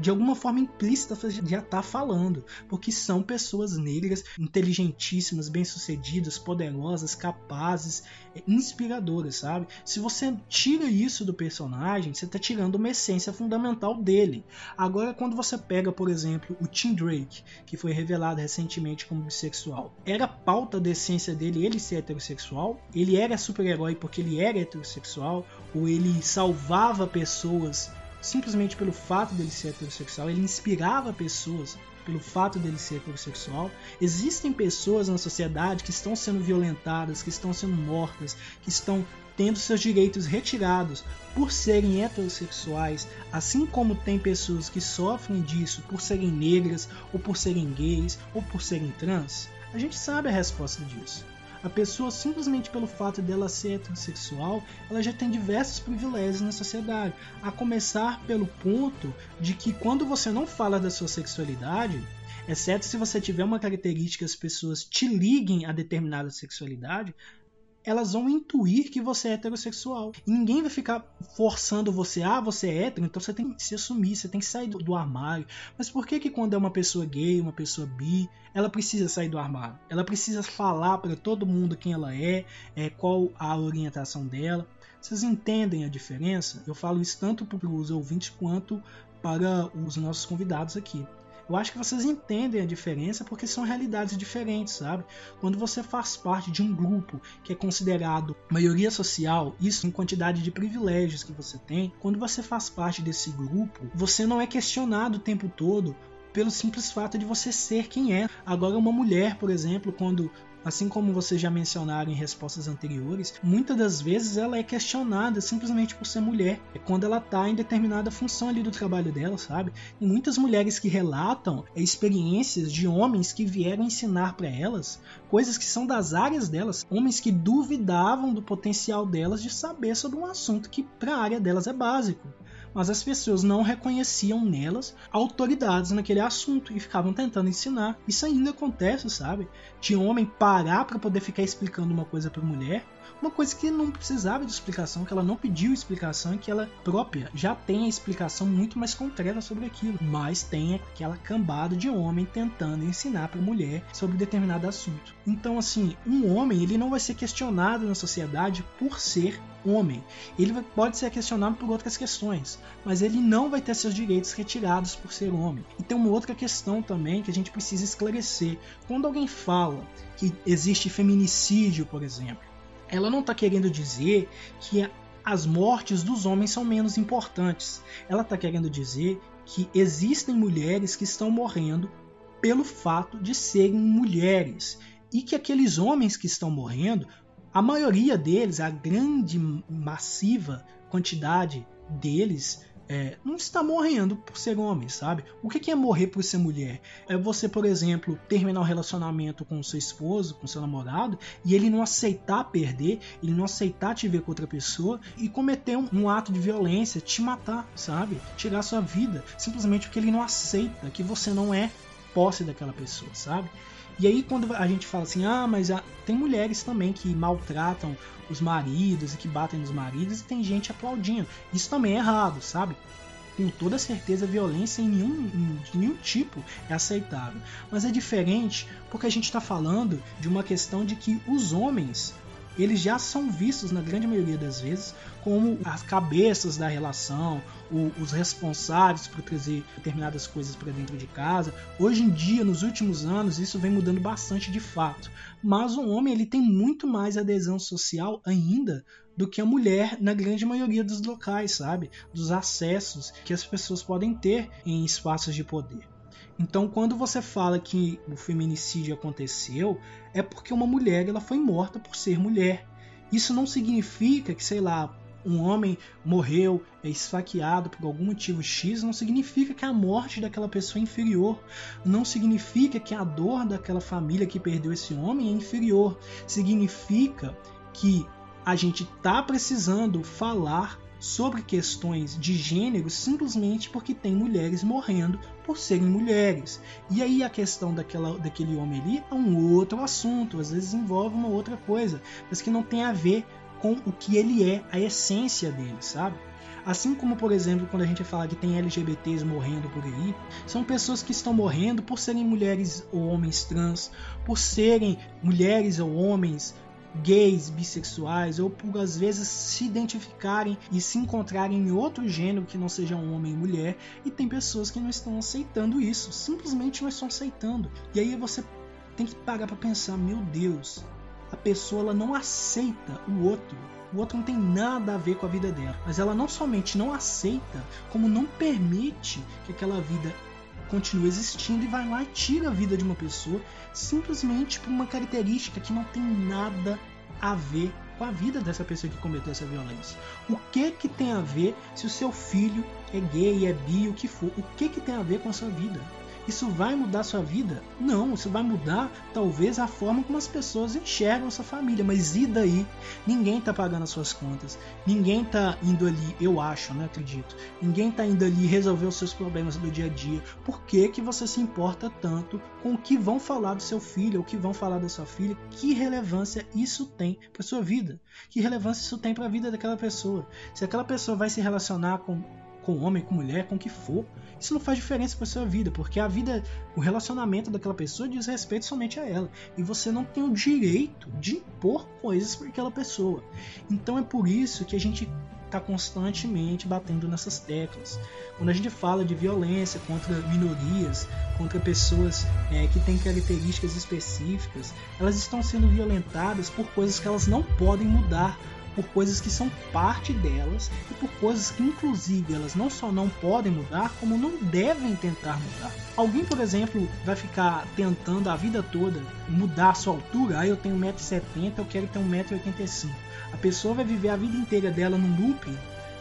de alguma forma implícita já está falando, porque são pessoas negras inteligentíssimas, bem-sucedidas, poderosas, capazes, é, inspiradoras, sabe? Se você tira isso do personagem, você está tirando uma essência fundamental dele. Agora, quando você pega, por exemplo, o Tim Drake, que foi revelado recentemente como bissexual, era pauta da essência dele ele ser heterossexual? Ele era super-herói porque ele era heterossexual? Ou ele salvava pessoas simplesmente pelo fato dele ser heterossexual, ele inspirava pessoas pelo fato dele ser heterossexual. Existem pessoas na sociedade que estão sendo violentadas, que estão sendo mortas, que estão tendo seus direitos retirados por serem heterossexuais, assim como tem pessoas que sofrem disso por serem negras, ou por serem gays, ou por serem trans. A gente sabe a resposta disso. A pessoa, simplesmente pelo fato dela ser heterossexual, ela já tem diversos privilégios na sociedade. A começar pelo ponto de que quando você não fala da sua sexualidade, exceto se você tiver uma característica as pessoas te liguem a determinada sexualidade, elas vão intuir que você é heterossexual. E ninguém vai ficar forçando você, ah, você é hétero, então você tem que se assumir, você tem que sair do, do armário. Mas por que que quando é uma pessoa gay, uma pessoa bi, ela precisa sair do armário? Ela precisa falar para todo mundo quem ela é, é, qual a orientação dela. Vocês entendem a diferença? Eu falo isso tanto para os ouvintes quanto para os nossos convidados aqui. Eu acho que vocês entendem a diferença porque são realidades diferentes, sabe? Quando você faz parte de um grupo que é considerado maioria social, isso em quantidade de privilégios que você tem, quando você faz parte desse grupo, você não é questionado o tempo todo pelo simples fato de você ser quem é. Agora, uma mulher, por exemplo, quando assim como vocês já mencionaram em respostas anteriores, muitas das vezes ela é questionada simplesmente por ser mulher. É quando ela está em determinada função ali do trabalho dela, sabe? E muitas mulheres que relatam experiências de homens que vieram ensinar para elas coisas que são das áreas delas, homens que duvidavam do potencial delas de saber sobre um assunto que para a área delas é básico mas as pessoas não reconheciam nelas autoridades naquele assunto e ficavam tentando ensinar. Isso ainda acontece, sabe? De homem parar para poder ficar explicando uma coisa para mulher, uma coisa que não precisava de explicação, que ela não pediu explicação e que ela própria já tem a explicação muito mais concreta sobre aquilo, mas tem aquela cambada de homem tentando ensinar para mulher sobre determinado assunto. Então, assim, um homem ele não vai ser questionado na sociedade por ser homem. Ele pode ser questionado por outras questões, mas ele não vai ter seus direitos retirados por ser homem. E tem uma outra questão também que a gente precisa esclarecer. Quando alguém fala que existe feminicídio, por exemplo, ela não está querendo dizer que as mortes dos homens são menos importantes. Ela está querendo dizer que existem mulheres que estão morrendo pelo fato de serem mulheres e que aqueles homens que estão morrendo, a maioria deles, a grande massiva quantidade deles é, não está morrendo por ser homem, sabe? O que é morrer por ser mulher? É você, por exemplo, terminar um relacionamento com seu esposo, com seu namorado, e ele não aceitar perder, ele não aceitar te ver com outra pessoa e cometer um, um ato de violência, te matar, sabe? Tirar sua vida, simplesmente porque ele não aceita que você não é posse daquela pessoa, sabe? E aí quando a gente fala assim, ah, mas tem mulheres também que maltratam os maridos e que batem nos maridos e tem gente aplaudindo. Isso também é errado, sabe? Com toda certeza, violência em nenhum, de nenhum tipo é aceitável. Mas é diferente porque a gente está falando de uma questão de que os homens eles já são vistos, na grande maioria das vezes, como as cabeças da relação, o, os responsáveis por trazer determinadas coisas para dentro de casa. Hoje em dia, nos últimos anos, isso vem mudando bastante de fato. Mas o homem ele tem muito mais adesão social ainda do que a mulher na grande maioria dos locais, sabe? Dos acessos que as pessoas podem ter em espaços de poder. Então, quando você fala que o feminicídio aconteceu, é porque uma mulher ela foi morta por ser mulher. Isso não significa que, sei lá, um homem morreu é esfaqueado por algum motivo X, não significa que a morte daquela pessoa é inferior. Não significa que a dor daquela família que perdeu esse homem é inferior. Significa que a gente está precisando falar sobre questões de gênero simplesmente porque tem mulheres morrendo por serem mulheres. E aí a questão daquela, daquele homem ali é um outro assunto, às vezes envolve uma outra coisa, mas que não tem a ver com o que ele é, a essência dele, sabe? Assim como, por exemplo, quando a gente fala que tem LGBTs morrendo por aí, são pessoas que estão morrendo por serem mulheres ou homens trans, por serem mulheres ou homens gays, bissexuais ou por às vezes se identificarem e se encontrarem em outro gênero que não seja um homem e mulher, e tem pessoas que não estão aceitando isso, simplesmente não estão aceitando. E aí você tem que parar para pensar, meu Deus, a pessoa ela não aceita o outro. O outro não tem nada a ver com a vida dela, mas ela não somente não aceita, como não permite que aquela vida continua existindo e vai lá e tira a vida de uma pessoa simplesmente por uma característica que não tem nada a ver com a vida dessa pessoa que cometeu essa violência. O que que tem a ver se o seu filho é gay, é bi, o que for? O que que tem a ver com a sua vida? Isso vai mudar sua vida? Não, isso vai mudar talvez a forma como as pessoas enxergam sua família, mas e daí? Ninguém tá pagando as suas contas, ninguém tá indo ali, eu acho, né, acredito. Ninguém tá indo ali resolver os seus problemas do dia a dia. Por que que você se importa tanto com o que vão falar do seu filho, ou o que vão falar da sua filha? Que relevância isso tem para sua vida? Que relevância isso tem para a vida daquela pessoa? Se aquela pessoa vai se relacionar com com homem, com mulher, com o que for. Isso não faz diferença para sua vida, porque a vida, o relacionamento daquela pessoa diz respeito somente a ela. E você não tem o direito de impor coisas para aquela pessoa. Então é por isso que a gente está constantemente batendo nessas teclas. Quando a gente fala de violência contra minorias, contra pessoas é, que têm características específicas, elas estão sendo violentadas por coisas que elas não podem mudar por coisas que são parte delas e por coisas que, inclusive, elas não só não podem mudar, como não devem tentar mudar. Alguém, por exemplo, vai ficar tentando a vida toda mudar a sua altura. Ah, eu tenho 1,70m, eu quero ter 1,85m. A pessoa vai viver a vida inteira dela num loop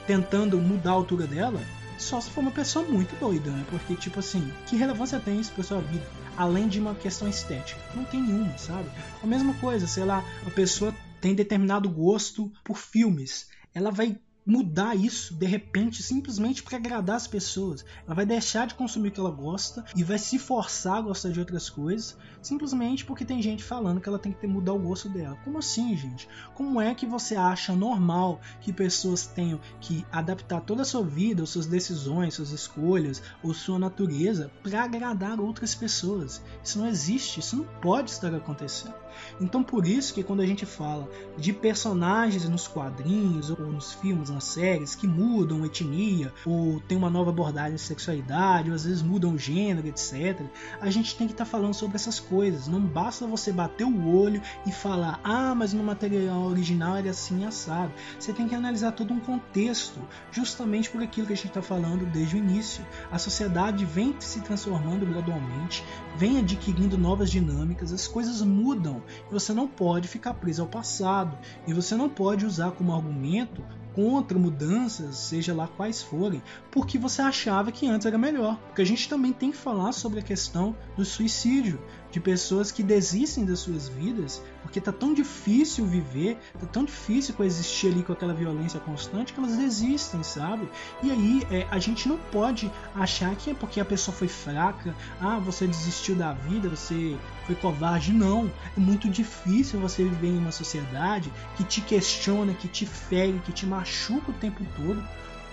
tentando mudar a altura dela só se for uma pessoa muito doida, né? Porque, tipo assim, que relevância tem isso pra sua vida? Além de uma questão estética. Não tem nenhuma, sabe? A mesma coisa, sei lá, a pessoa tem determinado gosto por filmes. Ela vai mudar isso de repente simplesmente para agradar as pessoas. Ela vai deixar de consumir o que ela gosta e vai se forçar a gostar de outras coisas simplesmente porque tem gente falando que ela tem que mudar o gosto dela. Como assim, gente? Como é que você acha normal que pessoas tenham que adaptar toda a sua vida, suas decisões, suas escolhas ou sua natureza para agradar outras pessoas? Isso não existe, isso não pode estar acontecendo. Então por isso que quando a gente fala de personagens nos quadrinhos ou nos filmes, nas séries que mudam etnia ou tem uma nova abordagem de sexualidade ou às vezes mudam gênero, etc, a gente tem que estar tá falando sobre essas coisas. Não basta você bater o olho e falar: "Ah, mas no material original era assim assado". Você tem que analisar todo um contexto, justamente por aquilo que a gente está falando desde o início. A sociedade vem se transformando gradualmente, vem adquirindo novas dinâmicas, as coisas mudam você não pode ficar preso ao passado e você não pode usar como argumento contra mudanças, seja lá quais forem, porque você achava que antes era melhor. Porque a gente também tem que falar sobre a questão do suicídio, de pessoas que desistem das suas vidas porque tá tão difícil viver, tá tão difícil coexistir ali com aquela violência constante que elas desistem, sabe? E aí é, a gente não pode achar que é porque a pessoa foi fraca, ah, você desistiu da vida, você foi covarde. Não, é muito difícil você viver em uma sociedade que te questiona, que te fere, que te machuca o tempo todo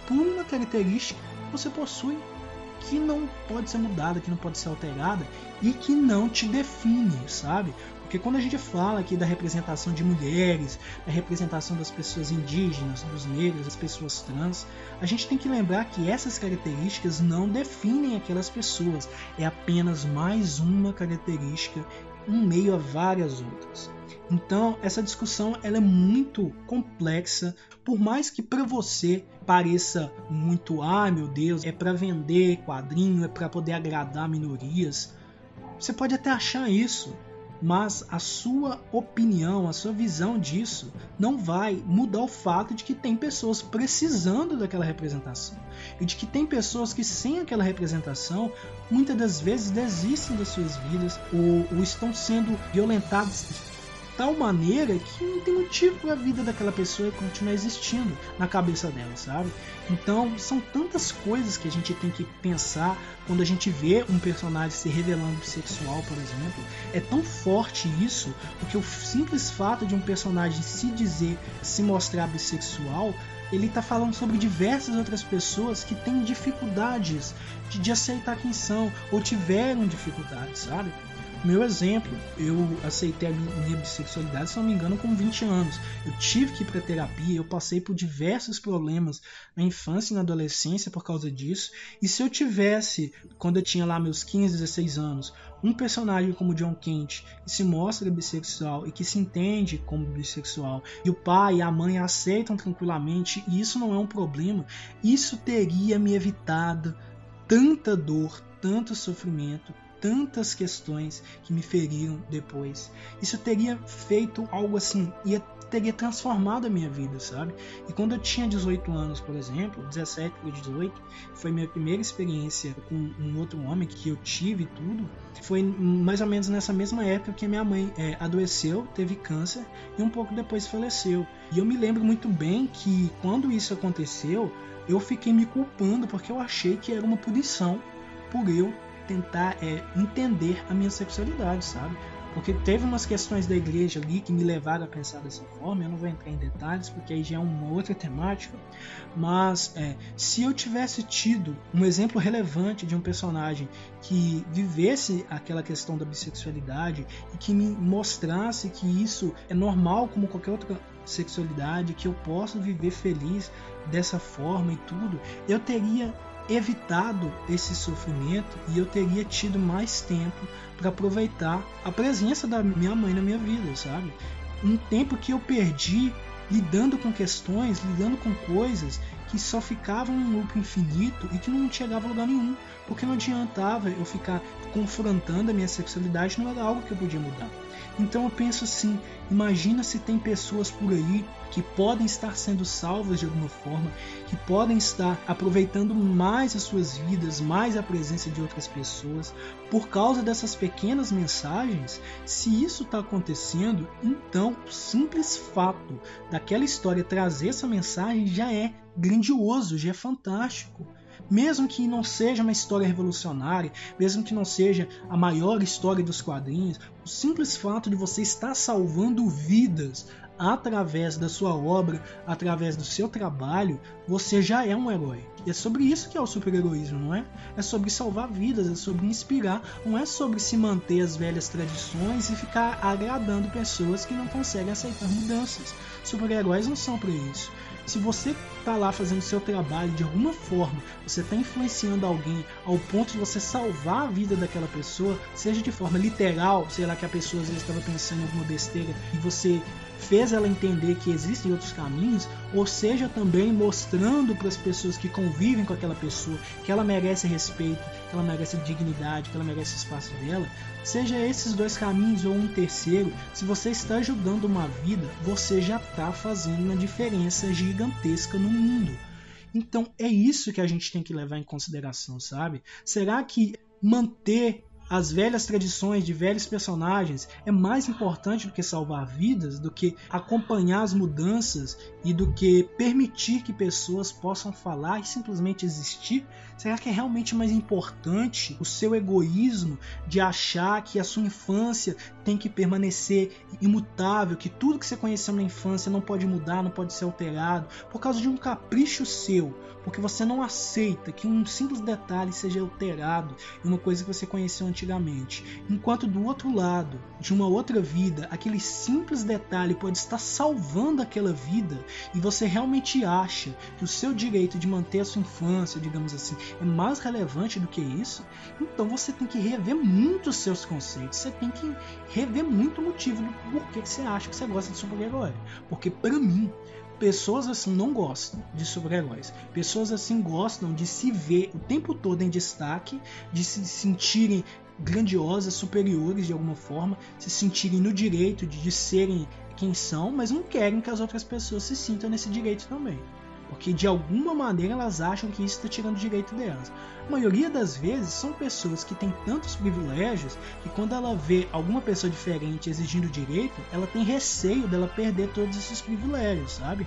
por uma característica que você possui que não pode ser mudada, que não pode ser alterada e que não te define, sabe? Porque quando a gente fala aqui da representação de mulheres, da representação das pessoas indígenas, dos negros, das pessoas trans, a gente tem que lembrar que essas características não definem aquelas pessoas, é apenas mais uma característica em meio a várias outras. Então, essa discussão ela é muito complexa, por mais que para você pareça muito, ah, meu Deus, é para vender quadrinho, é para poder agradar minorias. Você pode até achar isso, mas a sua opinião, a sua visão disso não vai mudar o fato de que tem pessoas precisando daquela representação e de que tem pessoas que sem aquela representação muitas das vezes desistem das suas vidas ou, ou estão sendo violentadas tal maneira que não tem motivo para a vida daquela pessoa continuar existindo na cabeça dela, sabe? Então, são tantas coisas que a gente tem que pensar quando a gente vê um personagem se revelando bissexual, por exemplo. É tão forte isso, porque o simples fato de um personagem se dizer, se mostrar bissexual, ele está falando sobre diversas outras pessoas que têm dificuldades de, de aceitar quem são ou tiveram dificuldades, sabe? Meu exemplo, eu aceitei a minha bissexualidade, se não me engano, com 20 anos. Eu tive que ir para terapia, eu passei por diversos problemas na infância e na adolescência por causa disso. E se eu tivesse, quando eu tinha lá meus 15, 16 anos, um personagem como John Kent que se mostra bissexual e que se entende como bissexual, e o pai e a mãe aceitam tranquilamente, e isso não é um problema, isso teria me evitado tanta dor, tanto sofrimento, tantas questões que me feriram depois. Isso teria feito algo assim, ia teria transformado a minha vida, sabe? E quando eu tinha 18 anos, por exemplo, 17 para 18, foi minha primeira experiência com um outro homem que eu tive tudo. Foi mais ou menos nessa mesma época que minha mãe é, adoeceu, teve câncer e um pouco depois faleceu. E eu me lembro muito bem que quando isso aconteceu, eu fiquei me culpando porque eu achei que era uma punição por eu tentar é, entender a minha sexualidade, sabe? Porque teve umas questões da igreja ali que me levaram a pensar dessa forma. Eu não vou entrar em detalhes porque aí já é uma outra temática. Mas é, se eu tivesse tido um exemplo relevante de um personagem que vivesse aquela questão da bissexualidade e que me mostrasse que isso é normal como qualquer outra sexualidade, que eu posso viver feliz dessa forma e tudo, eu teria evitado esse sofrimento e eu teria tido mais tempo para aproveitar a presença da minha mãe na minha vida, sabe? Um tempo que eu perdi lidando com questões, lidando com coisas que só ficavam num loop infinito e que não chegava a lugar nenhum, porque não adiantava eu ficar confrontando a minha sexualidade, não era algo que eu podia mudar. Então eu penso assim: imagina se tem pessoas por aí que podem estar sendo salvas de alguma forma, que podem estar aproveitando mais as suas vidas, mais a presença de outras pessoas, por causa dessas pequenas mensagens. Se isso está acontecendo, então o simples fato daquela história trazer essa mensagem já é grandioso, já é fantástico mesmo que não seja uma história revolucionária, mesmo que não seja a maior história dos quadrinhos, o simples fato de você estar salvando vidas através da sua obra, através do seu trabalho, você já é um herói. E é sobre isso que é o super-heroísmo, não é? É sobre salvar vidas, é sobre inspirar, não é sobre se manter as velhas tradições e ficar agradando pessoas que não conseguem aceitar mudanças. Super-heróis não são para isso. Se você está lá fazendo seu trabalho de alguma forma, você está influenciando alguém ao ponto de você salvar a vida daquela pessoa, seja de forma literal, sei lá que a pessoa às vezes estava pensando em alguma besteira e você fez ela entender que existem outros caminhos, ou seja também mostrando para as pessoas que convivem com aquela pessoa que ela merece respeito, que ela merece dignidade, que ela merece espaço dela, seja esses dois caminhos ou um terceiro, se você está ajudando uma vida, você já está fazendo uma diferença gigantesca no mundo. Então é isso que a gente tem que levar em consideração, sabe? Será que manter as velhas tradições de velhos personagens é mais importante do que salvar vidas, do que acompanhar as mudanças e do que permitir que pessoas possam falar e simplesmente existir? Será que é realmente mais importante o seu egoísmo de achar que a sua infância tem que permanecer imutável, que tudo que você conheceu na infância não pode mudar, não pode ser alterado, por causa de um capricho seu, porque você não aceita que um simples detalhe seja alterado em uma coisa que você conheceu antigamente. Enquanto do outro lado, de uma outra vida, aquele simples detalhe pode estar salvando aquela vida e você realmente acha que o seu direito de manter a sua infância, digamos assim, é mais relevante do que isso, então você tem que rever muito os seus conceitos, você tem que rever muito o motivo do porquê que você acha que você gosta de super-herói. Porque para mim, Pessoas assim não gostam de super-heróis. Pessoas assim gostam de se ver o tempo todo em destaque, de se sentirem grandiosas, superiores de alguma forma, se sentirem no direito de, de serem quem são, mas não querem que as outras pessoas se sintam nesse direito também. Porque de alguma maneira elas acham que isso está tirando o direito delas. A maioria das vezes são pessoas que têm tantos privilégios que quando ela vê alguma pessoa diferente exigindo direito, ela tem receio dela perder todos esses privilégios, sabe?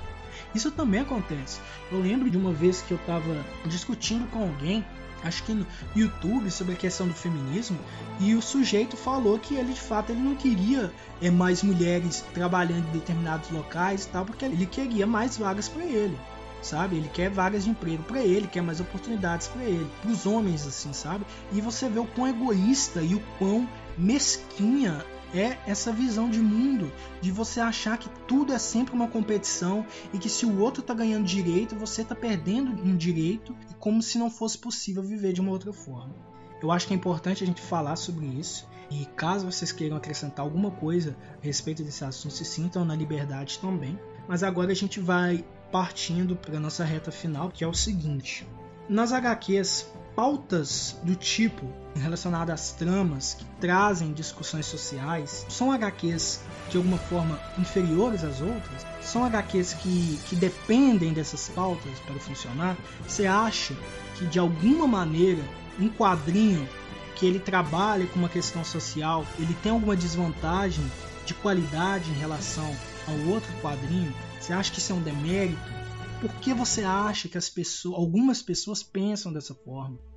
Isso também acontece. Eu lembro de uma vez que eu estava discutindo com alguém acho que no YouTube sobre a questão do feminismo e o sujeito falou que ele de fato ele não queria é, mais mulheres trabalhando em determinados locais e tal porque ele queria mais vagas para ele sabe? Ele quer vagas de emprego para ele, quer mais oportunidades para ele, para os homens assim, sabe? E você vê o quão egoísta e o quão mesquinha é essa visão de mundo, de você achar que tudo é sempre uma competição e que se o outro tá ganhando direito, você tá perdendo um direito, como se não fosse possível viver de uma outra forma. Eu acho que é importante a gente falar sobre isso. E caso vocês queiram acrescentar alguma coisa a respeito desse assunto, se sintam na liberdade também. Mas agora a gente vai partindo para nossa reta final, que é o seguinte: nas HQs, pautas do tipo relacionadas às tramas que trazem discussões sociais são HQs de alguma forma inferiores às outras? São HQs que, que dependem dessas pautas para funcionar? Você acha que de alguma maneira um quadrinho que ele trabalha com uma questão social, ele tem alguma desvantagem de qualidade em relação ao outro quadrinho? Você acha que isso é um demérito? Por que você acha que as pessoas, algumas pessoas pensam dessa forma?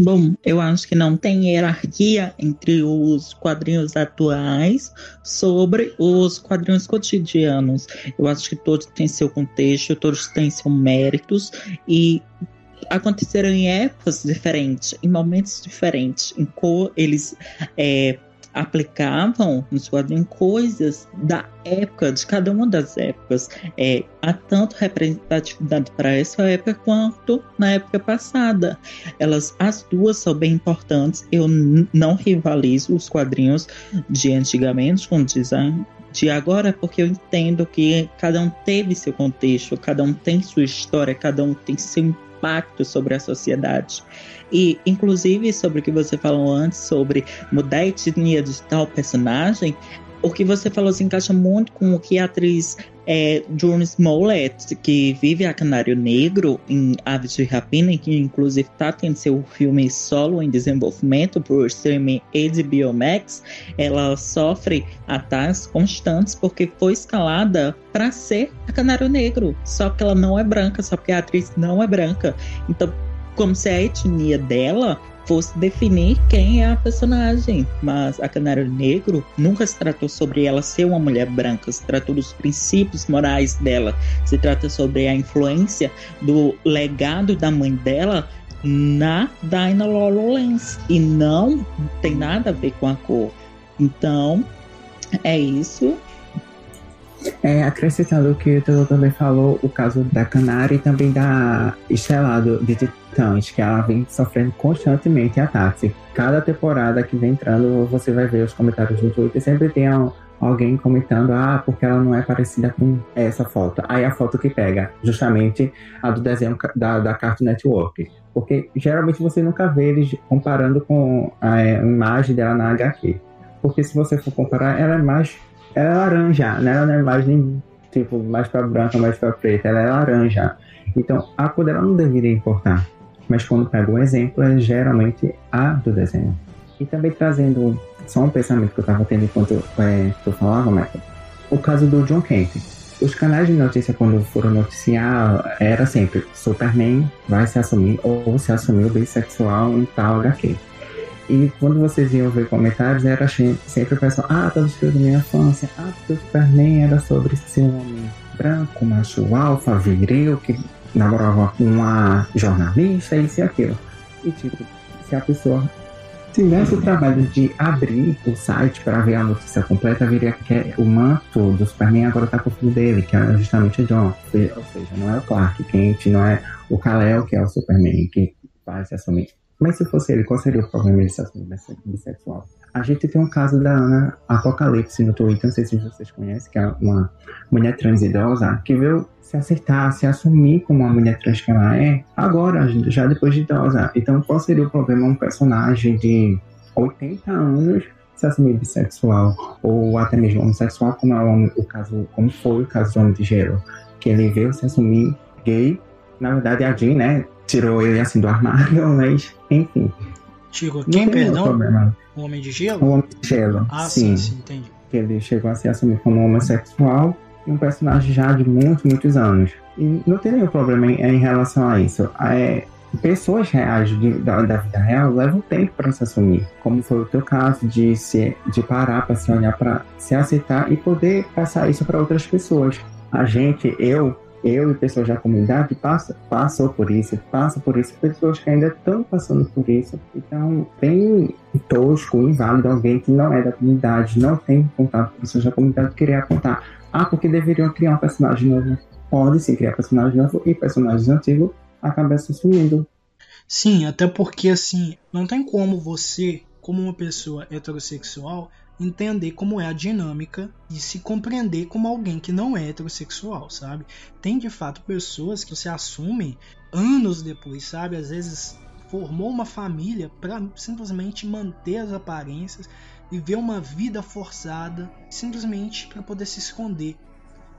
Bom, eu acho que não tem hierarquia entre os quadrinhos atuais sobre os quadrinhos cotidianos. Eu acho que todos têm seu contexto, todos têm seus méritos e aconteceram em épocas diferentes, em momentos diferentes, em cor eles é, aplicavam nos quadrinhos coisas da época, de cada uma das épocas. É, há tanto representatividade para essa época quanto na época passada. Elas, as duas são bem importantes. Eu não rivalizo os quadrinhos de antigamente com o design de agora, porque eu entendo que cada um teve seu contexto, cada um tem sua história, cada um tem seu impacto sobre a sociedade. E, inclusive, sobre o que você falou antes, sobre mudar a etnia de tal personagem, o que você falou se encaixa muito com o que a atriz é, Smollett, que vive a Canário Negro em Aves de Rapina, que inclusive está tendo seu filme solo em desenvolvimento por streaming HBO Max, ela sofre ataques constantes porque foi escalada para ser a Canário Negro, só que ela não é branca, só porque a atriz não é branca. Então, como se a etnia dela fosse definir quem é a personagem. Mas a Canário Negro nunca se tratou sobre ela ser uma mulher branca, se tratou dos princípios morais dela, se trata sobre a influência do legado da mãe dela na Dinah Lawrence e não tem nada a ver com a cor. Então, é isso. É, acrescentando o que o Telo também falou, o caso da Canária e também da Estelado de Titãs, que ela vem sofrendo constantemente ataques. Cada temporada que vem entrando, você vai ver os comentários no Twitter, sempre tem alguém comentando, ah, porque ela não é parecida com essa foto. Aí a foto que pega, justamente a do desenho da, da Cartoon Network. Porque geralmente você nunca vê eles comparando com a, é, a imagem dela na HQ. Porque se você for comparar, ela é mais ela é laranja, né? Não é mais nem tipo mais para branca, mais para preta, ela é laranja. Então a cor dela não deveria importar. Mas quando pega um exemplo, é geralmente a do desenho. E também trazendo só um pensamento que eu estava tendo enquanto é, tu falava, Michael. O caso do John Kent. os canais de notícia, quando foram noticiar, era sempre Superman vai se assumir ou se assumiu bissexual em tal HQ. E quando vocês iam ver comentários, era sempre o pessoal, ah, tá destruindo minha infância, ah, porque o Superman era sobre ser um homem branco, macho alfa, viril, que namorava com uma jornalista, isso e aquilo. E tipo, se a pessoa tivesse o trabalho de abrir o site para ver a notícia completa, viria que o manto do Superman agora tá com o filho dele, que é justamente o John. Ou seja, não é o Clark Kent, não é o Kal-El que é o Superman, que vai se assumir. Mas se fosse ele, qual seria o problema de se assumir bissexual? A gente tem um caso da Ana Apocalipse no Twitter, não sei se vocês conhecem, que é uma mulher trans idosa, que veio se aceitar, se assumir como uma mulher trans que ela é, agora, já depois de idosa. Então, qual seria o problema um personagem de 80 anos se assumir bissexual ou até mesmo homossexual, como é o, caso, como foi o caso do Homem de Gelo, que ele veio se assumir gay. Na verdade, a Jean, né, tirou ele assim do armário, [LAUGHS] mas enfim. Tirou quem, perdão? Problema. O Homem de Gelo? O Homem de Gelo. Ah, sim, sim, sim entendi. Ele chegou a se assumir como homossexual e um personagem já de muitos, muitos anos. E não tem nenhum problema em, em relação a isso. É, pessoas reais de, da, da, vida real levam tempo para se assumir, como foi o teu caso de se de parar para se olhar para se aceitar e poder passar isso para outras pessoas. A gente, eu eu e pessoas da comunidade passa, passou por isso, passa por isso, pessoas que ainda estão passando por isso. Então, bem tosco, inválido alguém que não é da comunidade, não tem contato com pessoas da comunidade, querer apontar. Ah, porque deveriam criar um personagem novo. Pode sim criar personagem novo e personagens antigos acabam se sumindo. Sim, até porque assim, não tem como você, como uma pessoa heterossexual, entender como é a dinâmica e se compreender como alguém que não é heterossexual, sabe? Tem de fato pessoas que se assumem anos depois, sabe? Às vezes formou uma família para simplesmente manter as aparências e ver uma vida forçada simplesmente para poder se esconder.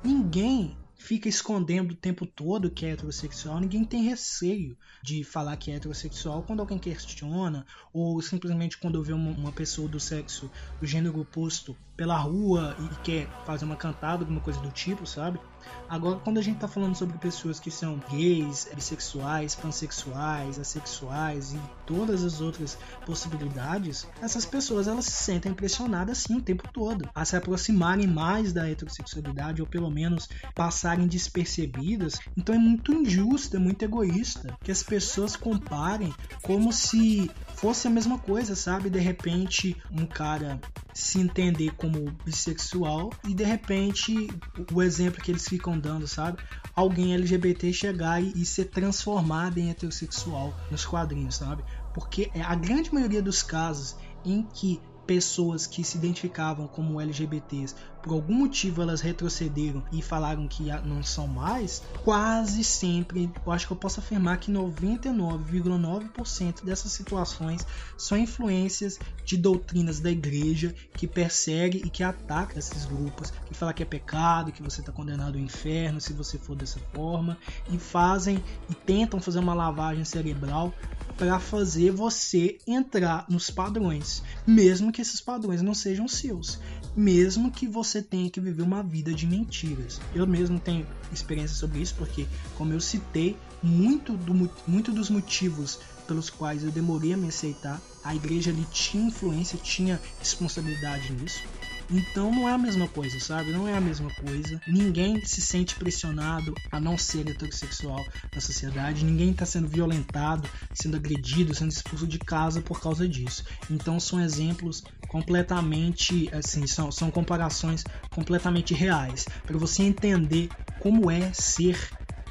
Ninguém fica escondendo o tempo todo que é heterossexual, ninguém tem receio de falar que é heterossexual quando alguém questiona, ou simplesmente quando vê uma, uma pessoa do sexo, do gênero oposto, pela rua e quer fazer uma cantada, alguma coisa do tipo, sabe? Agora, quando a gente tá falando sobre pessoas que são gays, bissexuais, pansexuais, assexuais e todas as outras possibilidades, essas pessoas elas se sentem pressionadas sim o tempo todo a se aproximarem mais da heterossexualidade ou pelo menos passarem despercebidas. Então é muito injusto, é muito egoísta que as pessoas comparem como se fosse a mesma coisa, sabe? De repente, um cara se entender como bissexual e de repente o exemplo que eles ficam dando, sabe? Alguém LGBT chegar e, e ser transformado em heterossexual nos quadrinhos, sabe? Porque é a grande maioria dos casos em que pessoas que se identificavam como LGBTs, por algum motivo elas retrocederam e falaram que não são mais, quase sempre, eu acho que eu posso afirmar que 99,9% dessas situações são influências de doutrinas da igreja que persegue e que ataca esses grupos, que fala que é pecado, que você está condenado ao inferno se você for dessa forma, e fazem e tentam fazer uma lavagem cerebral para fazer você entrar nos padrões, mesmo que esses padrões não sejam seus, mesmo que você tenha que viver uma vida de mentiras. Eu mesmo tenho experiência sobre isso porque, como eu citei, muito, do, muito dos motivos pelos quais eu demorei a me aceitar, a igreja ali tinha influência, tinha responsabilidade nisso. Então não é a mesma coisa, sabe? Não é a mesma coisa. Ninguém se sente pressionado a não ser heterossexual na sociedade. Ninguém está sendo violentado, sendo agredido, sendo expulso de casa por causa disso. Então são exemplos completamente, assim, são, são comparações completamente reais. Para você entender como é ser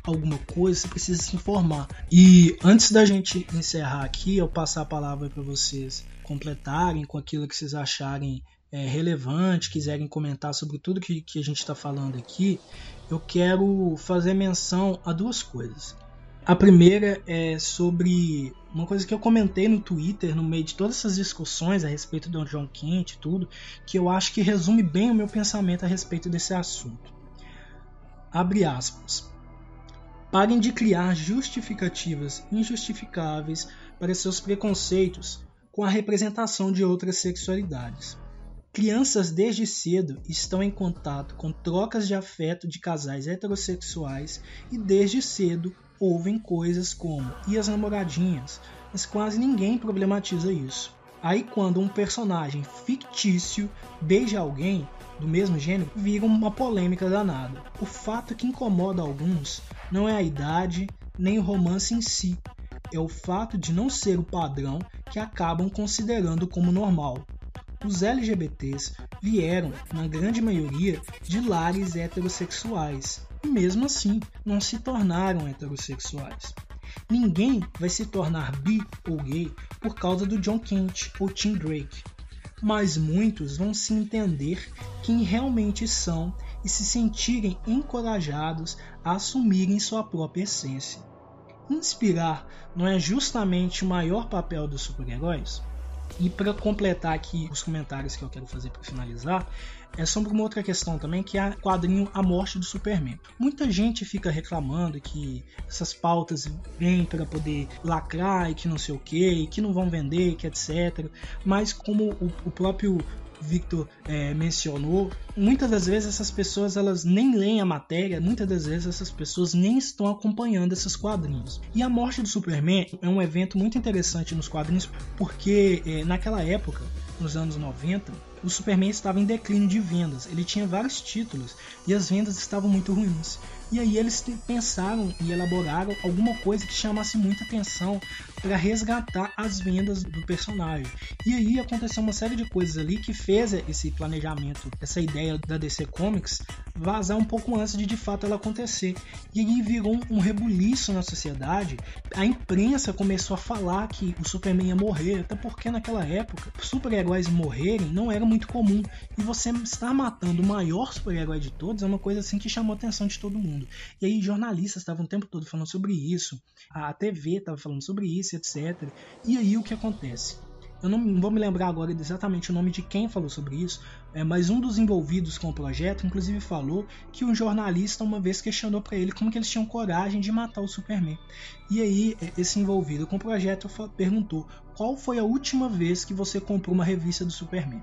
alguma coisa, você precisa se informar. E antes da gente encerrar aqui, eu passar a palavra para vocês completarem com aquilo que vocês acharem é, relevante, quiserem comentar sobre tudo que, que a gente está falando aqui, eu quero fazer menção a duas coisas. A primeira é sobre uma coisa que eu comentei no Twitter, no meio de todas essas discussões a respeito do John Kent e tudo, que eu acho que resume bem o meu pensamento a respeito desse assunto. Abre aspas. Parem de criar justificativas injustificáveis para seus preconceitos com a representação de outras sexualidades Crianças desde cedo estão em contato com trocas de afeto de casais heterossexuais e desde cedo ouvem coisas como e as namoradinhas, mas quase ninguém problematiza isso. Aí quando um personagem fictício beija alguém do mesmo gênero, vira uma polêmica danada. O fato que incomoda alguns não é a idade nem o romance em si, é o fato de não ser o padrão que acabam considerando como normal. Os LGBTs vieram, na grande maioria, de lares heterossexuais e, mesmo assim, não se tornaram heterossexuais. Ninguém vai se tornar bi ou gay por causa do John Kent ou Tim Drake, mas muitos vão se entender quem realmente são e se sentirem encorajados a assumirem sua própria essência. Inspirar não é justamente o maior papel dos super-heróis? E para completar aqui os comentários que eu quero fazer para finalizar, é sobre uma outra questão também, que é o quadrinho A Morte do Superman. Muita gente fica reclamando que essas pautas vêm para poder lacrar e que não sei o que, que não vão vender, que etc. Mas como o, o próprio Victor é, mencionou, muitas das vezes essas pessoas elas nem leem a matéria, muitas das vezes essas pessoas nem estão acompanhando esses quadrinhos. E a morte do Superman é um evento muito interessante nos quadrinhos porque é, naquela época, nos anos 90, o Superman estava em declínio de vendas. Ele tinha vários títulos e as vendas estavam muito ruins. E aí eles pensaram e elaboraram alguma coisa que chamasse muita atenção para resgatar as vendas do personagem. E aí aconteceu uma série de coisas ali que fez esse planejamento, essa ideia da DC Comics vazar um pouco antes de de fato ela acontecer. E aí virou um rebuliço na sociedade. A imprensa começou a falar que o Superman ia morrer, até porque naquela época super-heróis morrerem não era muito comum. E você estar matando o maior super-herói de todos é uma coisa assim que chamou a atenção de todo mundo. E aí jornalistas estavam o tempo todo falando sobre isso, a TV estava falando sobre isso, etc. E aí o que acontece? Eu não vou me lembrar agora exatamente o nome de quem falou sobre isso, é, mas um dos envolvidos com o projeto, inclusive, falou que um jornalista uma vez questionou para ele como que eles tinham coragem de matar o Superman. E aí, é, esse envolvido com o projeto perguntou: qual foi a última vez que você comprou uma revista do Superman?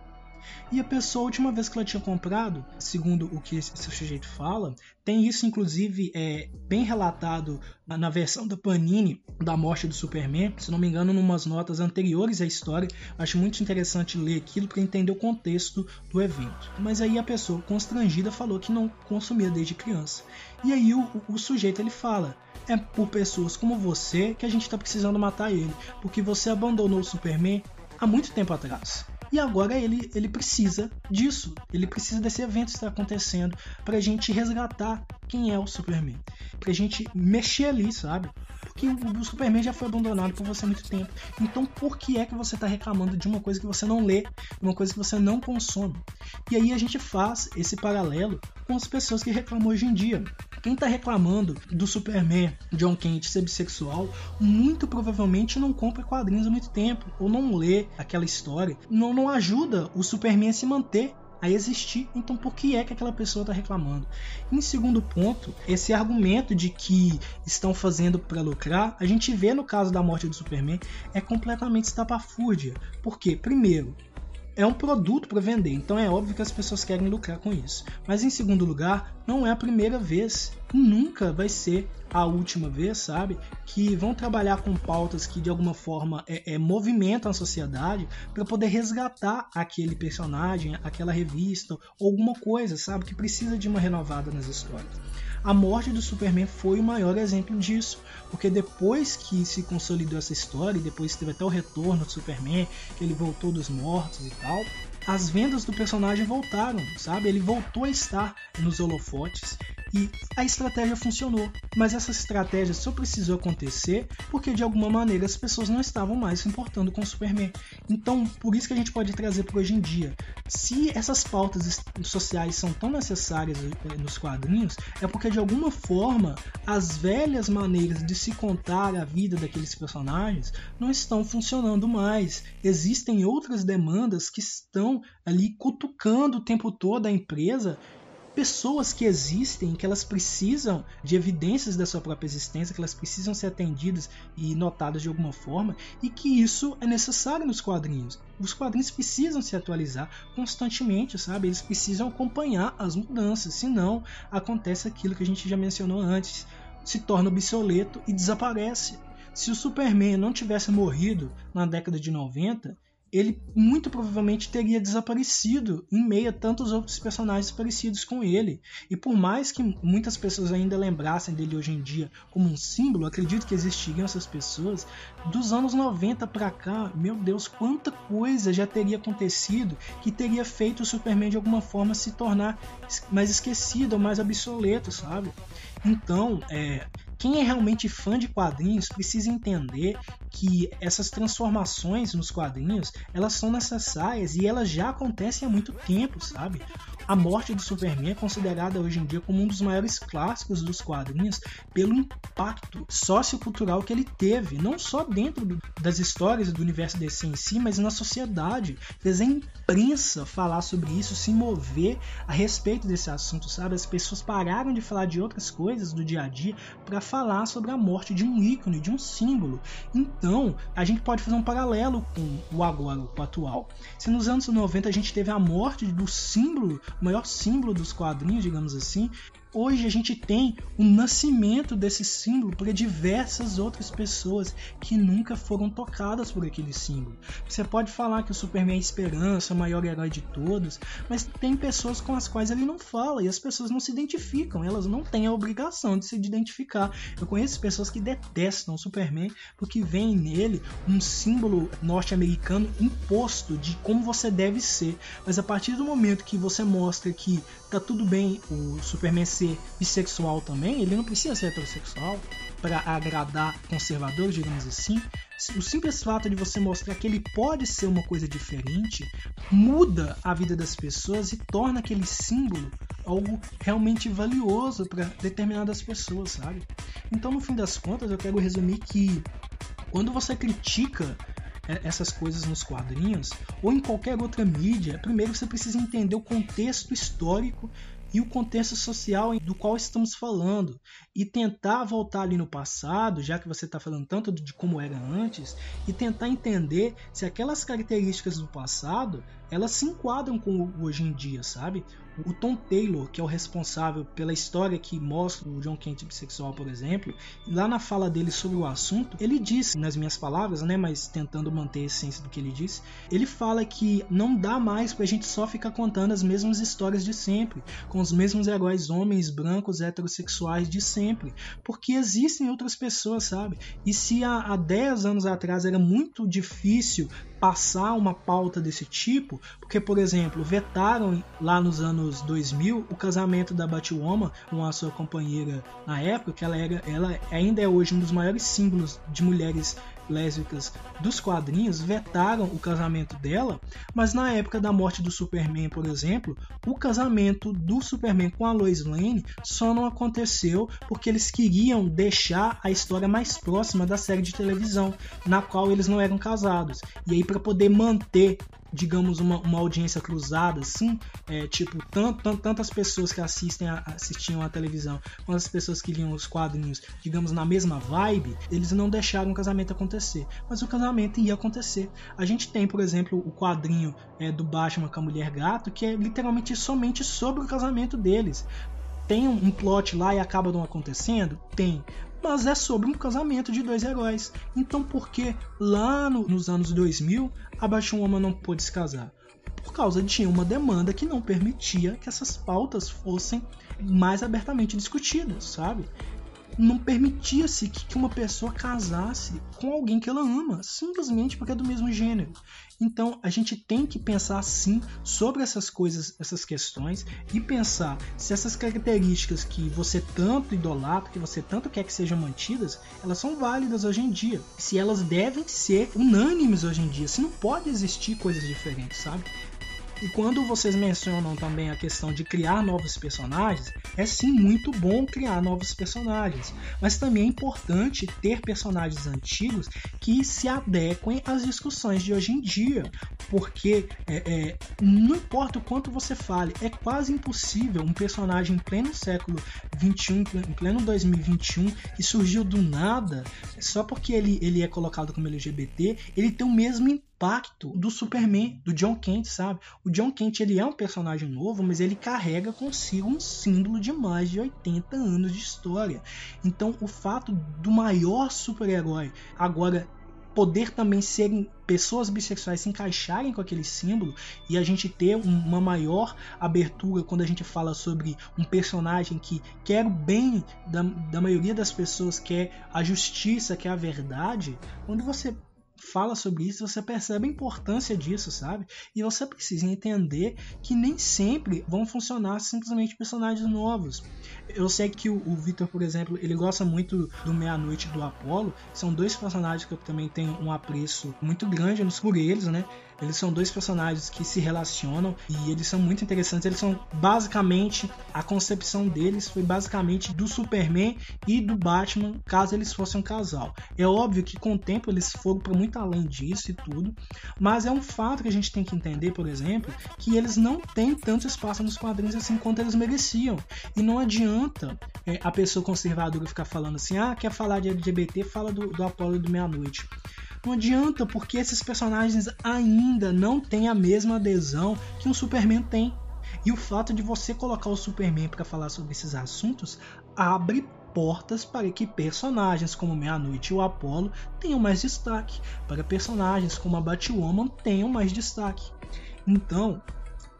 E a pessoa, a última vez que ela tinha comprado, segundo o que esse sujeito fala, tem isso inclusive é, bem relatado na, versão da Panini da morte do Superman, se não me engano, numas notas anteriores à história. Acho muito interessante ler aquilo para entender o contexto do evento. Mas aí a pessoa constrangida falou que não consumia desde criança. E aí o, o sujeito ele fala: é por pessoas como você que a gente está precisando matar ele, porque você abandonou o Superman há muito tempo atrás. E agora ele, ele precisa disso. Ele precisa desse evento está acontecendo para a gente resgatar quem é o Superman. Para a gente mexer ali, sabe? Porque o, o, Superman já foi abandonado por você há muito tempo. Então por que é que você está reclamando de uma coisa que você não lê, uma coisa que você não consome? E aí a gente faz esse paralelo com as pessoas que reclamam hoje em dia. Quem está reclamando do Superman John Kent ser bissexual, muito provavelmente não compra quadrinhos há muito tempo, ou não lê aquela história, não, não ajuda o Superman a se manter a existir. Então, por que é que aquela pessoa está reclamando? Em segundo ponto, esse argumento de que estão fazendo para lucrar, a gente vê no caso da morte do Superman, é completamente estapafúrdia. Por quê? Primeiro, é um produto para vender, então é óbvio que as pessoas querem lucrar com isso. Mas em segundo lugar, não é a primeira vez, nunca vai ser a última vez, sabe? Que vão trabalhar com pautas que de alguma forma é, é movimentam a sociedade para poder resgatar aquele personagem, aquela revista, alguma coisa, sabe? Que precisa de uma renovada nas histórias. A morte do Superman foi o maior exemplo disso, porque depois que se consolidou essa história, e depois teve até o retorno do Superman, que ele voltou dos mortos e tal, as vendas do personagem voltaram, sabe? Ele voltou a estar nos holofotes e a estratégia funcionou. Mas essa estratégia só precisou acontecer porque de alguma maneira as pessoas não estavam mais se importando com o Superman. Então, por isso que a gente pode trazer para hoje em dia. Se essas pautas sociais são tão necessárias eh, nos quadrinhos, é porque de alguma forma as velhas maneiras de se contar a vida daqueles personagens não estão funcionando mais. Existem outras demandas que estão ali cutucando o tempo todo a empresa pessoas que existem, que elas precisam de evidências da sua própria existência, que elas precisam ser atendidas e notadas de alguma forma, e que isso é necessário nos quadrinhos. Os quadrinhos precisam se atualizar constantemente, sabe? Eles precisam acompanhar as mudanças, senão acontece aquilo que a gente já mencionou antes, se torna obsoleto e desaparece. Se o Superman não tivesse morrido na década de 90, ele muito provavelmente teria desaparecido em meio a tantos outros personagens parecidos com ele. E por mais que muitas pessoas ainda lembrassem dele hoje em dia como um símbolo, acredito que existiriam essas pessoas, dos anos 90 para cá, meu Deus, quanta coisa já teria acontecido que teria feito o Superman de alguma forma se tornar mais esquecido ou mais obsoleto, sabe? Então, é, quem é realmente fã de quadrinhos precisa entender que essas transformações nos quadrinhos elas são necessárias e elas já acontecem há muito tempo, sabe? A morte do Superman é considerada hoje em dia como um dos maiores clássicos dos quadrinhos pelo impacto sociocultural que ele teve, não só dentro do, das histórias do universo DC em si, mas na sociedade. Fez a imprensa falar sobre isso, se mover a respeito desse assunto, sabe? As pessoas pararam de falar de outras coisas do dia a dia para falar sobre a morte de um ícone, de um símbolo. Então, a gente pode fazer um paralelo com o agora, o atual. Se nos anos 90 a gente teve a morte do símbolo o maior símbolo dos quadrinhos, digamos assim, hoje a gente tem o nascimento desse símbolo para diversas outras pessoas que nunca foram tocadas por aquele símbolo. Você pode falar que o Superman é a esperança, o maior herói de todos, mas tem pessoas com as quais ele não fala e as pessoas não se identificam, elas não têm a obrigação de se identificar. Eu conheço pessoas que detestam o Superman porque veem nele um símbolo norte-americano imposto de como você deve ser, mas a partir do momento que você mostra que tá tudo bem o Superman ser ser bissexual também, ele não precisa ser heterossexual para agradar conservadores, digamos assim. O simples fato de você mostrar que ele pode ser uma coisa diferente muda a vida das pessoas e torna aquele símbolo algo realmente valioso para determinadas pessoas, sabe? Então, no fim das contas, eu quero resumir que quando você critica é, essas coisas nos quadrinhos ou em qualquer outra mídia, primeiro você precisa entender o contexto histórico e o contexto social do qual estamos falando e tentar voltar ali no passado, já que você está falando tanto de como era antes, e tentar entender se aquelas características do passado elas se enquadram com hoje em dia, sabe? O Tom Taylor, que é o responsável pela história que mostra o John Kent bissexual, por exemplo, lá na fala dele sobre o assunto, ele disse, nas minhas palavras, né, mas tentando manter a essência do que ele disse, ele fala que não dá mais pra gente só ficar contando as mesmas histórias de sempre, com os mesmos heróis homens brancos heterossexuais de sempre, porque existem outras pessoas, sabe? E se há, há 10 anos atrás era muito difícil passar uma pauta desse tipo, porque, por exemplo, vetaram lá nos anos 2000 o casamento da Batwoman com a sua companheira na época, que ela, era, ela ainda é hoje um dos maiores símbolos de mulheres lésbicas dos quadrinhos vetaram o casamento dela, mas na época da morte do Superman, por exemplo, o casamento do Superman com a Lois Lane só não aconteceu porque eles queriam deixar a história mais próxima da série de televisão, na qual eles não eram casados. E aí para poder manter digamos, uma, uma audiência cruzada, assim, é, tipo, tant, tant, tantas pessoas que assistem a, assistiam a televisão, quanto as pessoas que liam os quadrinhos, digamos, na mesma vibe, eles não deixaram o casamento acontecer. Mas o casamento ia acontecer. A gente tem, por exemplo, o quadrinho é, do Batman com a Mulher Gato, que é literalmente somente sobre o casamento deles. Tem um plot lá e acaba não acontecendo? Tem mas é sobre um casamento de dois heróis. Então por que lá no, nos anos 2000 a Batwoman não pôde se casar? Por causa de uma demanda que não permitia que essas pautas fossem mais abertamente discutidas, sabe? Não permitia-se que uma pessoa casasse com alguém que ela ama, simplesmente porque é do mesmo gênero. Então a gente tem que pensar sim sobre essas coisas, essas questões e pensar se essas características que você tanto idolatra, que você tanto quer que sejam mantidas, elas são válidas hoje em dia. Se elas devem ser unânimes hoje em dia, se não pode existir coisas diferentes, sabe? E quando vocês mencionam também a questão de criar novos personagens, é sim muito bom criar novos personagens, mas também é importante ter personagens antigos que se adequem às discussões de hoje em dia, porque é, é, não importa o quanto você fale, é quase impossível um personagem em pleno século 21, em pleno 2021, que surgiu do nada, só porque ele, ele é colocado como LGBT, ele tem o mesmo impacto do Superman, do John Kent, sabe? O John Kent ele é um personagem novo, mas ele carrega consigo um símbolo de mais de 80 anos de história. Então, o fato do maior super-herói agora poder também serem pessoas bissexuais se encaixarem com aquele símbolo e a gente ter uma maior abertura quando a gente fala sobre um personagem que quer o bem da, da maioria das pessoas, quer a justiça, quer a verdade, quando você fala sobre isso, você percebe a importância disso, sabe? E você precisa entender que nem sempre vão funcionar simplesmente personagens novos. Eu sei que o, o Victor, por exemplo, ele gosta muito do Meia-Noite do Apollo. São dois personagens que eu também tenho um apreço muito grande por eles, né? Eles são dois personagens que se relacionam e eles são muito interessantes. Eles são basicamente a concepção deles foi basicamente do Superman e do Batman, caso eles fossem um casal. É óbvio que com o tempo eles foram para muito além disso e tudo, mas é um fato que a gente tem que entender, por exemplo, que eles não têm tanto espaço nos quadrinhos assim quanto eles mereciam. E não adianta é, a pessoa conservadora ficar falando assim: ah, quer falar de LGBT, fala do, do Apolo do Meia-Noite. Não adianta, porque esses personagens ainda não têm a mesma adesão que um Superman tem. E o fato de você colocar o Superman para falar sobre esses assuntos abre portas para que personagens como Meia-Noite e o Apollo tenham mais destaque, para personagens como a Batwoman tenham mais destaque. Então,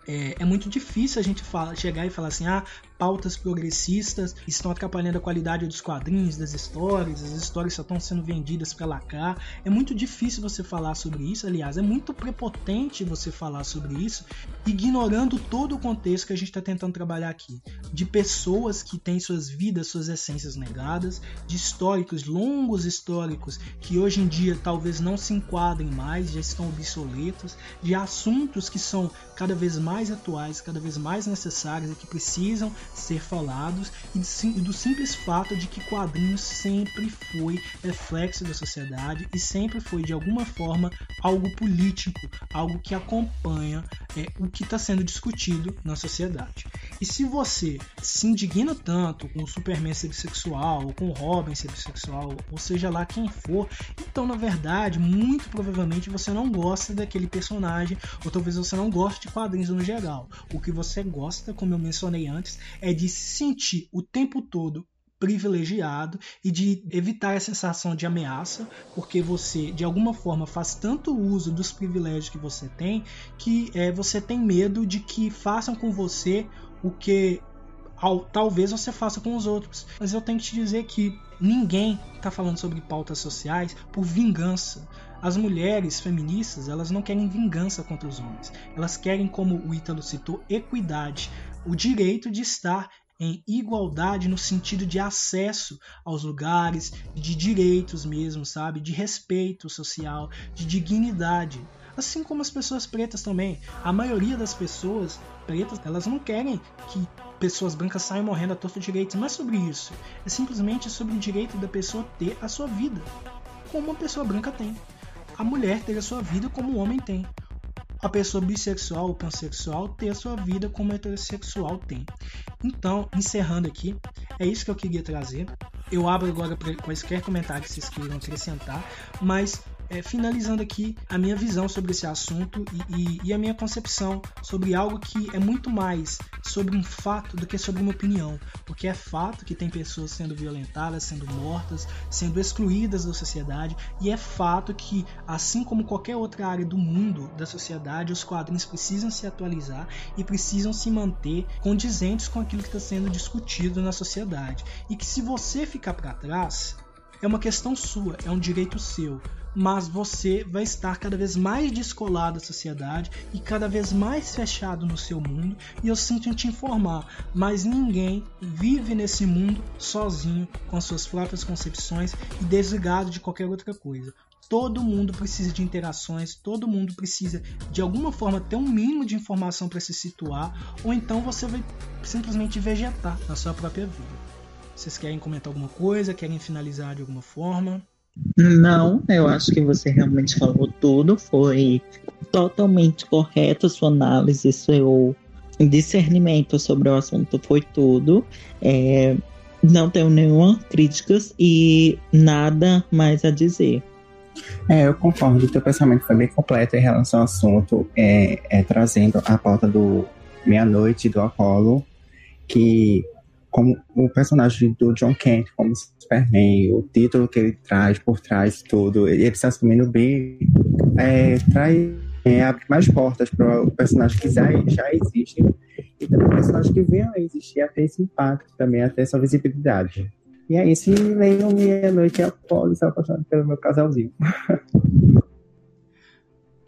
é, é, muito difícil a gente fala, chegar e falar assim: ah, pautas progressistas estão atrapalhando a qualidade dos quadrinhos, das histórias, as histórias só estão sendo vendidas para lacrar. É muito difícil você falar sobre isso, aliás, é muito prepotente você falar sobre isso, ignorando todo o contexto que a gente está tentando trabalhar aqui. De pessoas que têm suas vidas, suas essências negadas, de históricos, longos históricos, que hoje em dia talvez não se enquadrem mais, já estão obsoletos, de assuntos que são cada vez mais atuais, cada vez mais necessários e que precisam ser falados e do simples fato de que quadrinhos sempre foi reflexo da sociedade e sempre foi de alguma forma algo político, algo que acompanha é, o que está sendo discutido na sociedade. E se você se indigna tanto com o Superman ser bissexual, ou com o Robin ser bissexual, ou seja lá quem for, então na verdade, muito provavelmente você não gosta daquele personagem, ou talvez você não goste de quadrinhos no geral. O que você gosta, como eu mencionei antes, é de se sentir o tempo todo privilegiado e de evitar a sensação de ameaça, porque você de alguma forma faz tanto uso dos privilégios que você tem que é, você tem medo de que façam com você o que ao, talvez você faça com os outros. Mas eu tenho que te dizer que ninguém está falando sobre pautas sociais por vingança. As mulheres feministas elas não querem vingança contra os homens. Elas querem, como o Ítalo citou, equidade, o direito de estar em igualdade no sentido de acesso aos lugares, de direitos mesmo, sabe? De respeito social, de dignidade. Assim como as pessoas pretas também. A maioria das pessoas pretas, elas não querem que pessoas brancas saiam morrendo a torto direito. Não é sobre isso. É simplesmente sobre o direito da pessoa ter a sua vida, como uma pessoa branca tem. A mulher ter a sua vida como o homem tem a pessoa bissexual ou pansexual ter a sua vida como heterossexual tem. Então, encerrando aqui, é isso que eu queria trazer. Eu abro agora para quaisquer comentários que vocês queiram acrescentar, mas é, finalizando aqui a minha visão sobre esse assunto e, e, e, a minha concepção sobre algo que é muito mais sobre um fato do que sobre uma opinião, porque é fato que tem pessoas sendo violentadas, sendo mortas, sendo excluídas da sociedade, e é fato que, assim como qualquer outra área do mundo, da sociedade, os quadrinhos precisam se atualizar e precisam se manter condizentes com aquilo que está sendo discutido na sociedade. E que se você ficar para trás, é uma questão sua, é um direito seu mas você vai estar cada vez mais descolado da sociedade e cada vez mais fechado no seu mundo. E eu sinto em te informar, mas ninguém vive nesse mundo sozinho com suas próprias concepções e desligado de qualquer outra coisa. todo mundo precisa de interações, todo mundo precisa de alguma forma ter um mínimo de informação para se situar, ou então você vai simplesmente vegetar na sua própria vida. Vocês querem comentar alguma coisa? Querem finalizar de alguma forma? Não, eu acho que você realmente falou tudo. Foi totalmente correto a sua análise, seu discernimento sobre o assunto foi tudo. É, não tenho nenhuma críticas e nada mais a dizer. É, eu concordo. O teu pensamento foi bem completo em relação ao assunto, é, é trazendo a pauta do Meia-Noite do Apollo, que como o personagem do John Kent como Superman, o título que ele traz por trás tudo, ele está assumindo bem, é, traz, é, abre mais portas para o personagem que já, já existe e também personagens que venham a existir, a ter esse impacto também, a ter essa visibilidade. E é isso, e leiam Meia-Noite e Apolo, se apaixonado pelo meu casalzinho.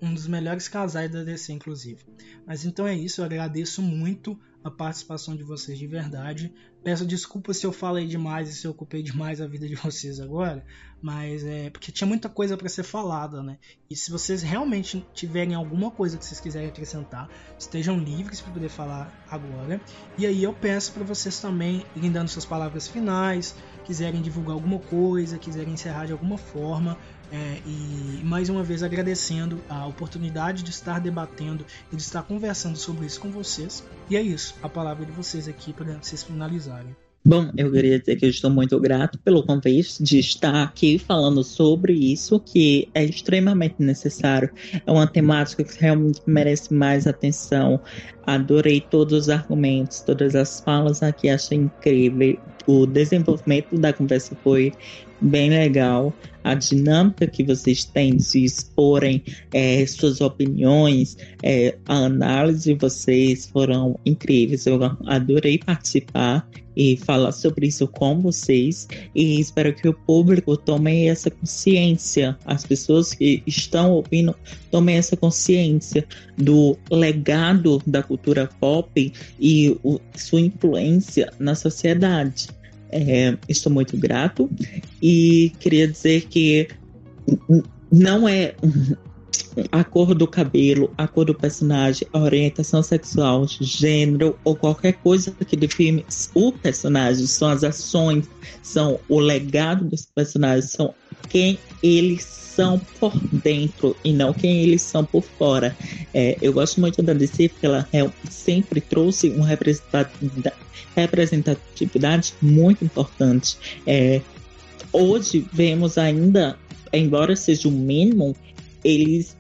um dos melhores casais da DC, inclusive. Mas então é isso, eu agradeço muito a participação de vocês de verdade. Peço desculpas se eu falei demais e se eu ocupei demais a vida de vocês agora, mas é porque tinha muita coisa para ser falada, né? E se vocês realmente tiverem alguma coisa que vocês quiserem acrescentar, estejam livres para poder falar agora. E aí eu peço para vocês também irem dando suas palavras finais, quiserem divulgar alguma coisa, quiserem encerrar de alguma forma, é, e mais uma vez agradecendo a oportunidade de estar debatendo e de estar conversando sobre isso com vocês. E é isso, a palavra de vocês aqui para vocês finalizarem. Bom, eu queria dizer que eu estou muito grato pelo convite de estar aqui falando sobre isso, que é extremamente necessário. É uma temática que realmente merece mais atenção. Adorei todos os argumentos, todas as falas aqui, achei incrível. O desenvolvimento da conversa foi bem legal. A dinâmica que vocês têm de exporem é, suas opiniões, é, a análise de vocês foram incríveis. Eu adorei participar e falar sobre isso com vocês e espero que o público tome essa consciência, as pessoas que estão ouvindo tomem essa consciência do legado da cultura pop e o, sua influência na sociedade. É, estou muito grato. E queria dizer que não é a cor do cabelo, a cor do personagem, a orientação sexual, gênero ou qualquer coisa que define o personagem, são as ações, são o legado dos personagens, são quem eles são por dentro e não quem eles são por fora. É, eu gosto muito da DC porque ela é, sempre trouxe uma representatividade, muito importante. É, hoje vemos ainda, embora seja o mínimo, eles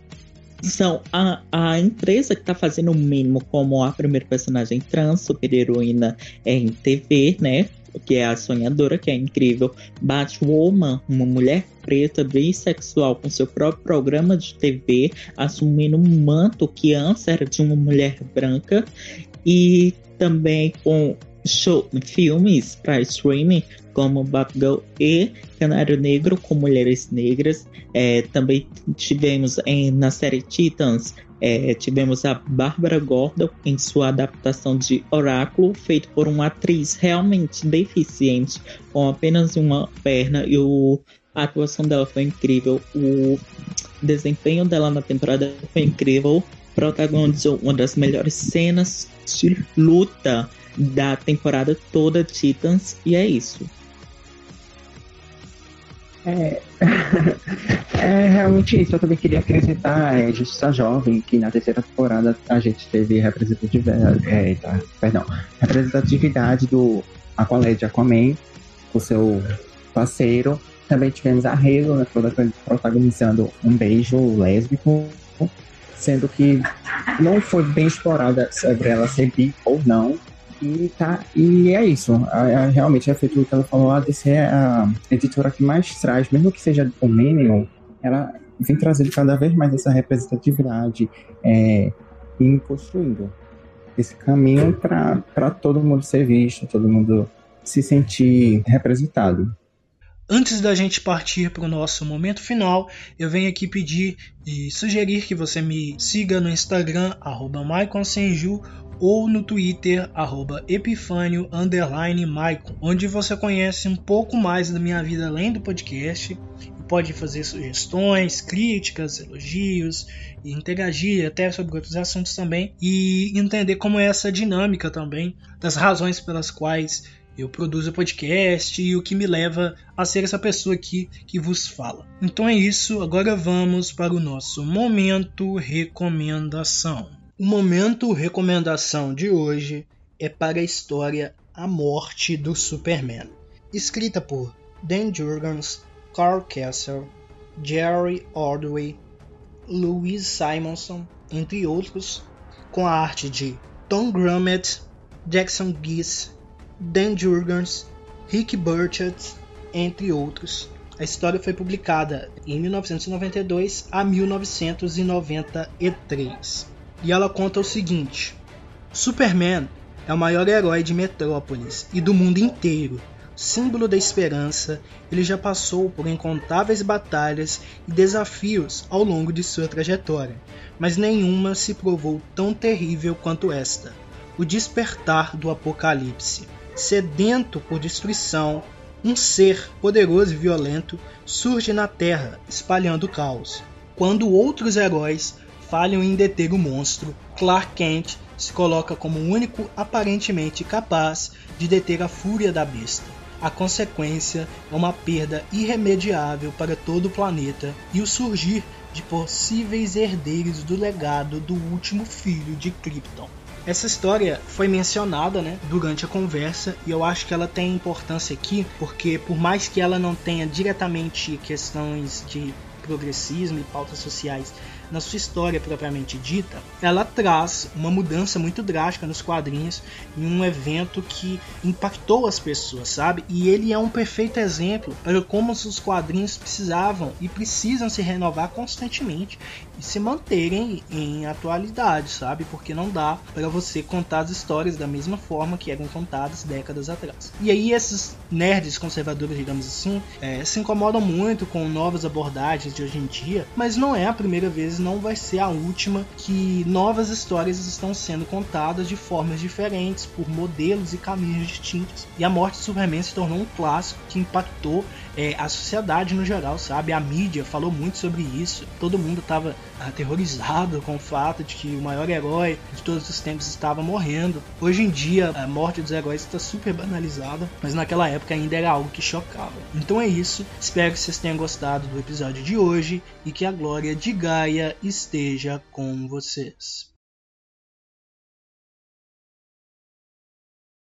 são a, a empresa que está fazendo o mínimo como a primeira personagem trans, super heroína em TV, né? Que é a sonhadora, que é incrível. Batwoman, uma mulher preta, bissexual, com seu próprio programa de TV, assumindo um manto que antes era de uma mulher branca. E também com show, filmes para streaming como Batgirl e Canário Negro com mulheres negras. É, também tivemos em, na série Titans é, tivemos a Bárbara Gordon em sua adaptação de Oráculo, feito por uma atriz realmente deficiente, com apenas uma perna, e o, a atuação dela foi incrível. O desempenho dela na temporada foi incrível. Protagonizou uma das melhores cenas de luta da temporada toda Titans e é isso. É, [LAUGHS] é realmente isso. Eu também queria acrescentar é, Justiça Jovem, que na terceira temporada a gente teve representatividade, é, tá, perdão, representatividade do Aqualed Aquaman, o seu parceiro. Também tivemos a Halo, né, protagonizando um beijo lésbico sendo que não foi bem explorada sobre ela ser bi ou não. E, tá, e é isso. A, a, realmente é feito o que ela falou, a DC é a editora que mais traz, mesmo que seja o mínimo, ela vem trazendo cada vez mais essa representatividade é, e construindo esse caminho para todo mundo ser visto, todo mundo se sentir representado. Antes da gente partir para o nosso momento final, eu venho aqui pedir e sugerir que você me siga no Instagram, arroba ou no Twitter, arroba Epifânio onde você conhece um pouco mais da minha vida além do podcast pode fazer sugestões, críticas, elogios, e interagir até sobre outros assuntos também e entender como é essa dinâmica também das razões pelas quais eu produzo podcast e o que me leva a ser essa pessoa aqui que vos fala. Então é isso, agora vamos para o nosso momento recomendação. O momento recomendação de hoje é para a história A Morte do Superman, escrita por Dan Jurgens, Carl Kessel, Jerry Ordway, Louise Simonson, entre outros, com a arte de Tom Grummett, Jackson Gies Dan Jurgens, Rick Burchett, entre outros. A história foi publicada em 1992 a 1993. E ela conta o seguinte: Superman é o maior herói de Metrópolis e do mundo inteiro. Símbolo da esperança, ele já passou por incontáveis batalhas e desafios ao longo de sua trajetória, mas nenhuma se provou tão terrível quanto esta: o despertar do Apocalipse sedento por destruição, um ser poderoso e violento surge na Terra, espalhando o caos. Quando outros heróis falham em deter o monstro, Clark Kent se coloca como o único aparentemente capaz de deter a fúria da besta. A consequência é uma perda irremediável para todo o planeta e o surgir de possíveis herdeiros do legado do último filho de Krypton. Essa história foi mencionada né, durante a conversa e eu acho que ela tem importância aqui porque, por mais que ela não tenha diretamente questões de progressismo e pautas sociais na sua história propriamente dita, ela traz uma mudança muito drástica nos quadrinhos em um evento que impactou as pessoas, sabe? E ele é um perfeito exemplo para como os quadrinhos precisavam e precisam se renovar constantemente e se manterem em atualidade, sabe? Porque não dá para você contar as histórias da mesma forma que eram contadas décadas atrás. E aí esses nerds conservadores, digamos assim, é, se incomodam muito com novas abordagens de hoje em dia, mas não é a primeira vez não vai ser a última que novas histórias estão sendo contadas de formas diferentes, por modelos e caminhos distintos. E a morte de Superman se tornou um clássico que impactou é, a sociedade no geral, sabe? A mídia falou muito sobre isso. Todo mundo estava aterrorizado com o fato de que o maior herói de todos os tempos estava morrendo. Hoje em dia, a morte dos heróis está super banalizada, mas naquela época ainda era algo que chocava. Então é isso. Espero que vocês tenham gostado do episódio de hoje e que a glória de Gaia esteja com vocês.